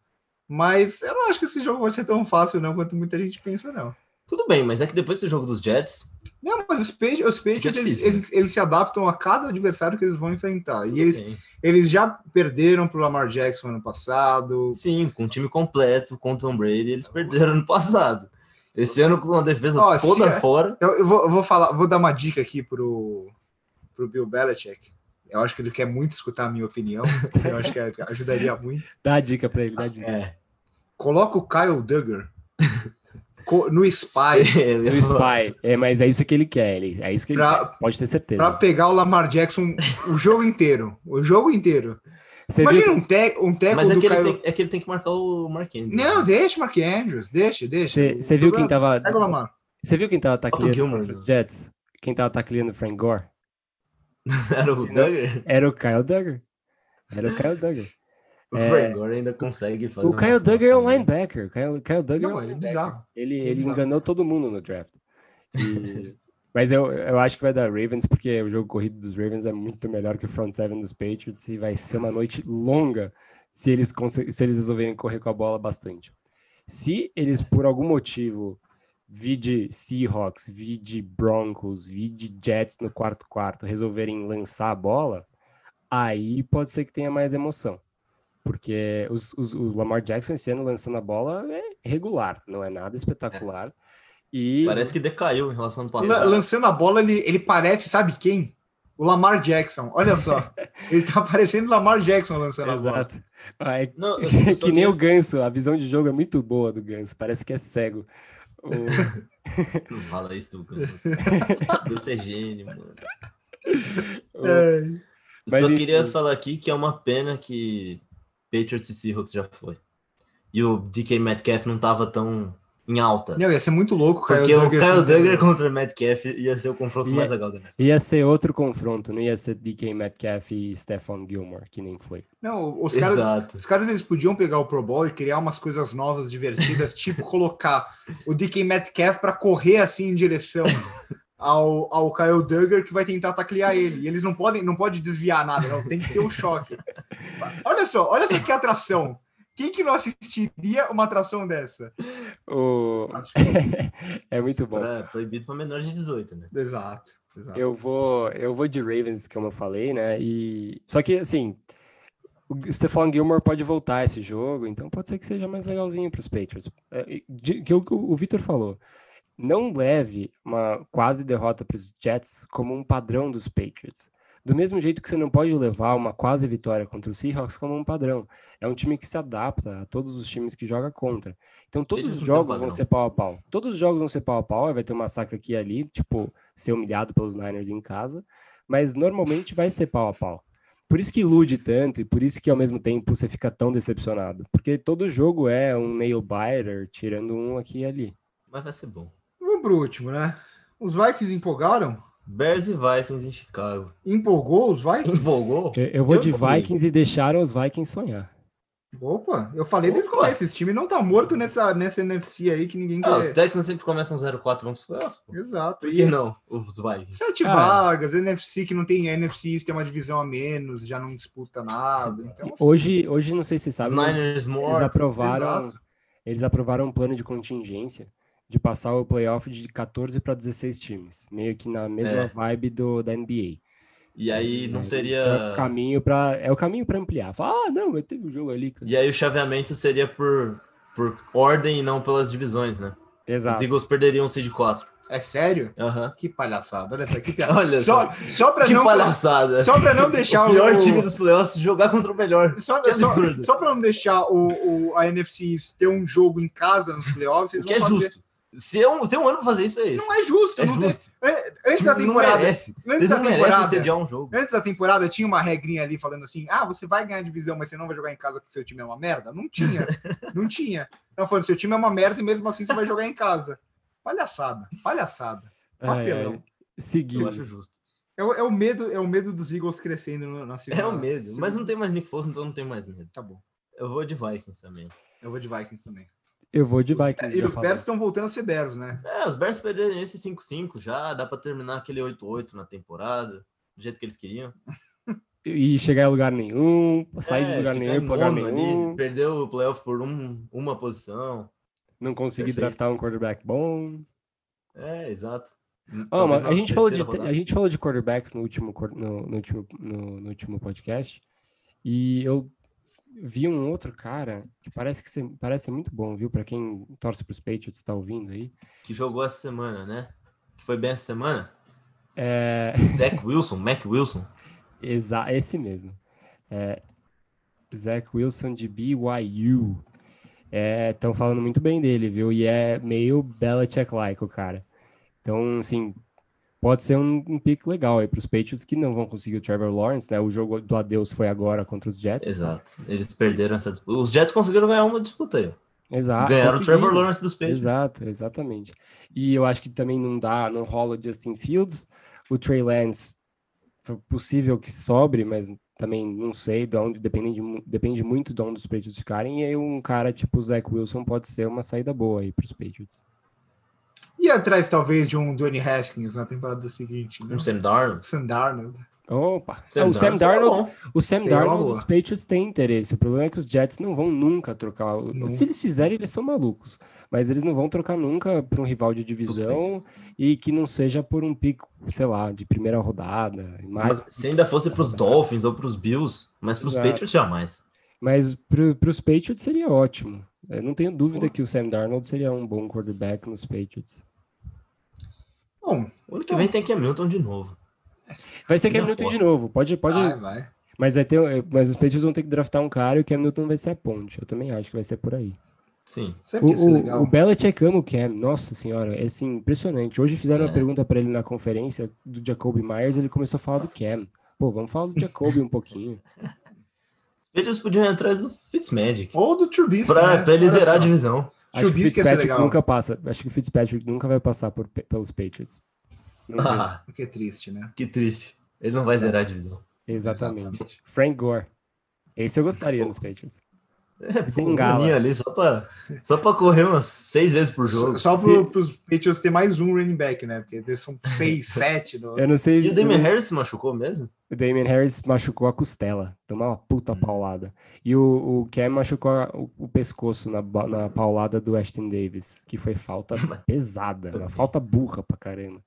[SPEAKER 1] Mas eu não acho que esse jogo vai ser tão fácil, não, quanto muita gente pensa, não.
[SPEAKER 2] Tudo bem, mas é que depois desse jogo dos Jets,
[SPEAKER 1] Não, mas os Patriots, os Patriots, eles,
[SPEAKER 2] difícil, né?
[SPEAKER 1] eles, eles se adaptam a cada adversário que eles vão enfrentar. E
[SPEAKER 2] tudo
[SPEAKER 1] eles,
[SPEAKER 2] bem.
[SPEAKER 1] eles já perderam pro Lamar Jackson ano passado.
[SPEAKER 2] sim, com o time completo, com o Tom Brady, eles perderam no passado. Esse ano com a defesa
[SPEAKER 1] Ó,
[SPEAKER 2] toda
[SPEAKER 1] se-
[SPEAKER 2] fora.
[SPEAKER 1] Eu, eu vou, eu vou falar, vou dar uma dica aqui pro, pro Bill Belichick. Eu acho que ele quer muito escutar a minha opinião. Eu acho que *laughs* ajudaria muito.
[SPEAKER 3] Dá a dica pra ele, dá a dica.
[SPEAKER 2] É.
[SPEAKER 1] Coloca o Kyle Duggar no Spy *laughs*
[SPEAKER 2] falar.
[SPEAKER 3] Spy. É, mas é isso que ele quer. Ele, é isso que ele
[SPEAKER 1] Pra-
[SPEAKER 3] quer. Pode ter certeza.
[SPEAKER 1] para pegar o Lamar Jackson o jogo inteiro. O jogo inteiro.
[SPEAKER 3] Você
[SPEAKER 1] Imagina
[SPEAKER 3] viu,
[SPEAKER 1] um, te, um teco
[SPEAKER 2] Mas é
[SPEAKER 1] do
[SPEAKER 2] que, ele
[SPEAKER 1] Kyle...
[SPEAKER 2] tem, é que ele tem que marcar o Mark Andrews.
[SPEAKER 1] Não, deixa, Mark Andrews. Deixa, deixa.
[SPEAKER 3] você,
[SPEAKER 1] O
[SPEAKER 3] viu quem tava.
[SPEAKER 1] Pega o Lamar.
[SPEAKER 3] Você viu quem tava
[SPEAKER 2] o
[SPEAKER 3] tacleando contra os
[SPEAKER 2] né?
[SPEAKER 3] Jets? Quem tava tacleando o Frank Gore? *laughs*
[SPEAKER 2] Era o Duggar.
[SPEAKER 3] Era o Kyle Duggar. Era o Kyle Duggar. *laughs*
[SPEAKER 2] O
[SPEAKER 3] É.
[SPEAKER 2] Frank Gore ainda consegue fazer.
[SPEAKER 3] O Kyle Duggar é um
[SPEAKER 2] né?
[SPEAKER 3] linebacker. O Kyle, Kyle Duggar
[SPEAKER 1] Não,
[SPEAKER 3] é um
[SPEAKER 1] ele é
[SPEAKER 3] linebacker.
[SPEAKER 1] bizarro.
[SPEAKER 3] Ele,
[SPEAKER 1] Ele é bizarro.
[SPEAKER 3] enganou todo mundo no draft. E- *laughs* Mas eu, eu acho que vai dar Ravens, porque o jogo corrido dos Ravens é muito melhor que o front seven dos Patriots e vai ser uma noite longa se eles, se eles resolverem correr com a bola bastante. Se eles, por algum motivo, vi de Seahawks, vi de Broncos, vi de Jets no quarto quarto, resolverem lançar a bola, aí pode ser que tenha mais emoção. Porque os, os- o Lamar Jackson esse ano lançando a bola é regular, não é nada espetacular. E
[SPEAKER 2] Parece que decaiu em relação ao passado.
[SPEAKER 1] Lançando a bola, ele, ele parece, sabe quem? O Lamar Jackson. Olha só. *laughs* ele tá parecendo o Lamar Jackson lançando a bola.
[SPEAKER 3] Exato. É
[SPEAKER 2] Não, *laughs*
[SPEAKER 3] que nem
[SPEAKER 2] queria-
[SPEAKER 3] o Ganso, a visão de jogo é muito boa do Ganso, parece que é cego. O- *laughs*
[SPEAKER 2] Não fala isso, do *laughs* Você é gênio, mano.
[SPEAKER 3] o-
[SPEAKER 1] É.
[SPEAKER 3] Mas
[SPEAKER 2] só
[SPEAKER 3] enfim.
[SPEAKER 2] queria falar aqui que é uma pena que Patriots e Seahawks já foi. E o DK Metcalf não tava tão em alta.
[SPEAKER 1] Não, ia ser muito louco o
[SPEAKER 2] Porque o Kyle
[SPEAKER 1] contra-
[SPEAKER 2] Duggar contra Metcalf ia ser o confronto
[SPEAKER 3] Ia-
[SPEAKER 2] mais legal da NFL.
[SPEAKER 3] Ia ser outro confronto, não ia ser DK Metcalf e Stephon Gilmore, que nem foi.
[SPEAKER 1] Não, os caras,
[SPEAKER 2] Exato.
[SPEAKER 1] os caras eles podiam pegar o Pro Bowl e criar umas coisas novas, divertidas, *laughs* tipo colocar o DK Metcalf para correr assim em direção *laughs* ao, ao Kyle Duggar que vai tentar taclear ele. E eles não podem, não pode desviar nada, não, tem que ter um choque. *laughs* Olha só, olha só que atração. Quem que não assistiria uma atração dessa?
[SPEAKER 3] O... *laughs* é muito bom.
[SPEAKER 2] Pra, proibido para menores de 18, né?
[SPEAKER 1] Exato. exato.
[SPEAKER 3] Eu vou, eu vou de Ravens, como eu falei, né? E só que assim, o Stephon Gilmore pode voltar esse jogo, então pode ser que seja mais legalzinho para os Patriots. É, de, que o, o Vitor falou, não leve uma quase derrota para os Jets como um padrão dos Patriots. Do mesmo jeito que você não pode levar uma quase vitória contra o Seahawks como um padrão. É um time que se adapta a todos os times que joga contra. Então todos os jogos vão ser pau a pau. Todos os jogos vão ser pau a pau, vai ter um massacre aqui e ali, tipo, ser humilhado pelos Niners em casa, mas normalmente vai ser pau a pau. Por isso que ilude tanto e por isso que ao mesmo tempo você fica tão decepcionado. Porque todo jogo é um nail biter, tirando um aqui e ali.
[SPEAKER 2] Mas vai ser bom.
[SPEAKER 1] Vamos pro último, né? Os Vikings empolgaram?
[SPEAKER 2] Bears e Vikings em Chicago.
[SPEAKER 1] Empolgou os Vikings?
[SPEAKER 2] Empolgou?
[SPEAKER 3] Eu, eu vou eu de Vikings e deixaram os Vikings sonhar.
[SPEAKER 1] Opa, eu falei desde o começo, esse time não tá morto nessa, nessa NFC aí que ninguém
[SPEAKER 2] ah, quer. Os Texans sempre começam 0-4, vamos
[SPEAKER 1] Exato.
[SPEAKER 2] Por que não, os Vikings?
[SPEAKER 1] Sete ah, vagas, NFC que não tem NFC, tem uma divisão a menos, já não disputa nada. Então,
[SPEAKER 3] assim, hoje, hoje, não sei se sabe,
[SPEAKER 2] os Niners
[SPEAKER 3] eles aprovaram, eles aprovaram um plano de contingência de passar o playoff de 14 para 16 times, meio que na mesma é. vibe do, da NBA.
[SPEAKER 2] E aí não teria.
[SPEAKER 3] É o caminho para é o caminho para ampliar. Fala, ah, não, mas teve um jogo ali.
[SPEAKER 2] Cara. E aí o chaveamento seria por, por ordem e não pelas divisões, né?
[SPEAKER 3] Exato.
[SPEAKER 2] Os Eagles perderiam o seed 4.
[SPEAKER 1] É sério?
[SPEAKER 2] Uhum.
[SPEAKER 1] Que palhaçada. Olha só, que *laughs*
[SPEAKER 2] Olha
[SPEAKER 1] só. Só pra
[SPEAKER 2] que
[SPEAKER 1] não,
[SPEAKER 2] palhaçada.
[SPEAKER 1] Só para não deixar *laughs*
[SPEAKER 2] o pior time dos playoffs jogar contra o melhor.
[SPEAKER 1] Só, que absurdo. Só, só para não deixar o, o, a NFC ter um jogo em casa nos playoffs.
[SPEAKER 2] que é fazer... justo. Se é, um, se é um ano pra fazer isso, é esse.
[SPEAKER 1] Não é justo.
[SPEAKER 2] É justo.
[SPEAKER 1] Tem... Antes da temporada. Antes
[SPEAKER 2] Vocês
[SPEAKER 1] da
[SPEAKER 2] temporada. Um jogo.
[SPEAKER 1] Antes da temporada tinha uma regrinha ali falando assim: ah, você vai ganhar divisão, mas você não vai jogar em casa porque seu time é uma merda. Não tinha. *laughs* não tinha. Então falando, seu time é uma merda e mesmo assim você vai jogar em casa. Palhaçada. Palhaçada. Papelão.
[SPEAKER 3] Seguindo.
[SPEAKER 2] Eu acho justo.
[SPEAKER 1] É o, é o, medo, é o medo dos Eagles crescendo no, na
[SPEAKER 2] segunda. É o medo, mas não tem mais Nick Foles, então não tem mais medo.
[SPEAKER 1] Tá bom.
[SPEAKER 2] Eu vou de Vikings também.
[SPEAKER 1] Eu vou de Vikings também.
[SPEAKER 3] Eu vou de Vikings.
[SPEAKER 1] E os Bears estão voltando a ser Bears, né?
[SPEAKER 2] É, os Bears perderam esse 5-5 já, dá para terminar aquele 8-8 na temporada, do jeito que eles queriam. *laughs*
[SPEAKER 3] E chegar em lugar nenhum, sair é, de lugar nenhum, lugar nenhum.
[SPEAKER 2] Ali, perdeu o playoff por um, uma posição.
[SPEAKER 3] Não conseguir draftar um quarterback bom.
[SPEAKER 2] É, exato.
[SPEAKER 3] Oh, mas a, gente falou de, a gente falou de quarterbacks no último, no, no último, no, no último podcast. E eu vi um outro cara que parece que você, parece muito bom, viu? Para quem torce para os Patriots, está ouvindo aí.
[SPEAKER 2] Que jogou essa semana, né? Que foi bem essa semana?
[SPEAKER 3] É... *laughs*
[SPEAKER 2] Zach Wilson, Mac Wilson.
[SPEAKER 3] Exa esse mesmo. É... Zach Wilson de BYU. Estão é, falando muito bem dele, viu? E é meio Belichick-like o cara. Então, assim, pode ser um, um pique legal aí para os Patriots que não vão conseguir o Trevor Lawrence, né? O jogo do adeus foi agora contra os Jets.
[SPEAKER 2] Exato. Eles perderam essa disputa. Os Jets conseguiram ganhar uma disputa aí.
[SPEAKER 3] Exato.
[SPEAKER 2] Ganharam o Trevor Lawrence dos Patriots.
[SPEAKER 3] Exato, exatamente. E eu acho que também não dá, não rola Justin Fields. O Trey Lance, possível que sobre, mas também não sei, de onde, depende, de, depende muito de onde os Patriots ficarem. E aí um cara tipo o Zach Wilson pode ser uma saída boa aí para os Patriots.
[SPEAKER 1] E atrás, talvez, de um Dwayne Haskins na temporada seguinte. Né?
[SPEAKER 2] Um Sam Darnold.
[SPEAKER 1] Sam Darnold.
[SPEAKER 3] Opa, Sam o Sam Darnold, o Sam Darnold, os Patriots têm interesse. O problema é que os Jets não vão nunca trocar. Nunca. Se eles fizerem, eles são malucos. Mas eles não vão trocar nunca para um rival de divisão e que não seja por um pico, sei lá, de primeira rodada.
[SPEAKER 2] Mais... se ainda fosse para os Dolphins ou para os Bills, mas para os Patriots jamais.
[SPEAKER 3] Mas para os Patriots seria ótimo. Eu não tenho dúvida que o Sam Darnold seria um bom quarterback nos Patriots.
[SPEAKER 2] Bom, o ano que vem tem Cam Newton de novo.
[SPEAKER 3] Vai ser Cam Newton de novo. Pode, pode.
[SPEAKER 1] Vai, vai.
[SPEAKER 3] Mas vai ter, mas os Patriots vão ter que draftar um cara e o Cam Newton vai ser a ponte. Eu também acho que vai ser por aí.
[SPEAKER 2] Sim.
[SPEAKER 3] O, o, o Belichick ama o Cam. Nossa senhora, é assim, impressionante. Hoje fizeram é. uma pergunta para ele na conferência do Jacoby Myers, ele começou a falar do Cam. Pô, vamos falar do Jacoby um pouquinho. *laughs*
[SPEAKER 2] Patriots podiam ir atrás do Fitzmagic.
[SPEAKER 1] Ou do Trubisky.
[SPEAKER 2] Pra, né? pra ele zerar a divisão.
[SPEAKER 3] Acho que o Fitzpatrick nunca passa. Acho que o Fitzpatrick nunca vai passar por, pelos Patriots.
[SPEAKER 1] Ah, que triste, né?
[SPEAKER 2] Que triste. Ele não vai zerar a divisão.
[SPEAKER 3] Exatamente. Exatamente. Frank Gore. Esse eu gostaria nos Patriots.
[SPEAKER 2] É, um
[SPEAKER 3] Bengala.
[SPEAKER 2] ali só pra, só pra correr umas seis vezes por jogo.
[SPEAKER 1] Só
[SPEAKER 3] Se-
[SPEAKER 1] pro, pros Patriots ter mais um running back, né? Porque eles são seis, *laughs* sete. No...
[SPEAKER 3] Eu não sei.
[SPEAKER 2] E o Damian Harris se machucou mesmo?
[SPEAKER 3] O Damian Harris machucou a costela, tomou uma puta paulada. E o, o Cam machucou a- o, o pescoço na, na paulada do Ashton Davis, que foi falta *laughs* pesada, uma *laughs* falta burra pra caramba.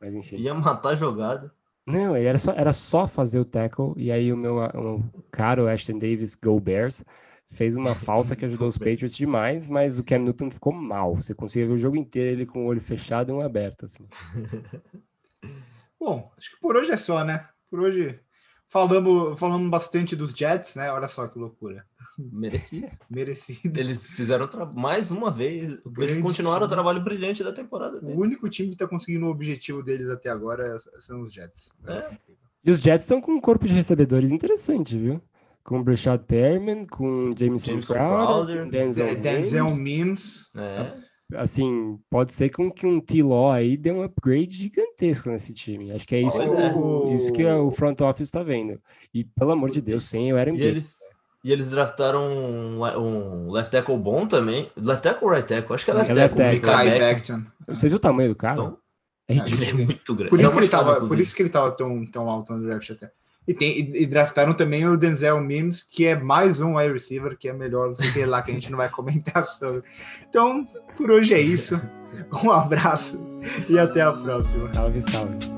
[SPEAKER 3] Mas enfim.
[SPEAKER 2] Ia matar a jogada.
[SPEAKER 3] Não, ele era só, era só fazer o tackle, e aí o meu o caro Ashton Davis, Go Bears, fez uma falta que ajudou os Patriots demais, mas o Cam Newton ficou mal. Você conseguia ver o jogo inteiro ele com o olho fechado e um aberto, assim. *laughs*
[SPEAKER 1] Bom, acho que por hoje é só, né? Por hoje falamos, falamos bastante dos Jets, né? Olha só que loucura.
[SPEAKER 2] Merecia. *laughs*
[SPEAKER 1] Merecido.
[SPEAKER 2] Eles fizeram mais uma vez. Eles
[SPEAKER 1] Grande
[SPEAKER 2] continuaram o
[SPEAKER 1] time.
[SPEAKER 2] trabalho brilhante da temporada
[SPEAKER 1] O
[SPEAKER 2] deles.
[SPEAKER 1] único time que tá conseguindo o objetivo deles até agora são os Jets.
[SPEAKER 2] É.
[SPEAKER 3] E os Jets estão com um corpo de recebedores interessante, viu? Com o Brashad Perriman, com Jameson
[SPEAKER 2] Jameson
[SPEAKER 3] Crowder,
[SPEAKER 2] Crowder,
[SPEAKER 3] com Denzel,
[SPEAKER 1] Denzel
[SPEAKER 3] Mims.
[SPEAKER 1] Mims.
[SPEAKER 2] É.
[SPEAKER 3] Assim, pode ser com que um T-Law aí dê um upgrade gigantesco nesse time. Acho que é isso,
[SPEAKER 2] Pois
[SPEAKER 3] que,
[SPEAKER 2] é.
[SPEAKER 3] o, isso que o front office está vendo. E, pelo amor de Deus, sem o Aaron
[SPEAKER 2] E eles, e eles draftaram um, um left tackle bom também. Left tackle ou right tackle? Acho que é left
[SPEAKER 3] É
[SPEAKER 2] tackle.
[SPEAKER 3] left tackle.
[SPEAKER 1] Beckton.
[SPEAKER 3] Você viu o tamanho do cara?
[SPEAKER 2] Então,
[SPEAKER 3] é
[SPEAKER 2] é muito grande.
[SPEAKER 1] Por isso, que ele tava, por isso que ele tava tão, tão alto no draft até. E, tem, e, e draftaram também o Denzel Mims, que é mais um wide receiver, que é melhor do que lá que a gente não vai comentar sobre. Então, por hoje é isso. Um abraço e até a próxima.
[SPEAKER 3] Salve, salve.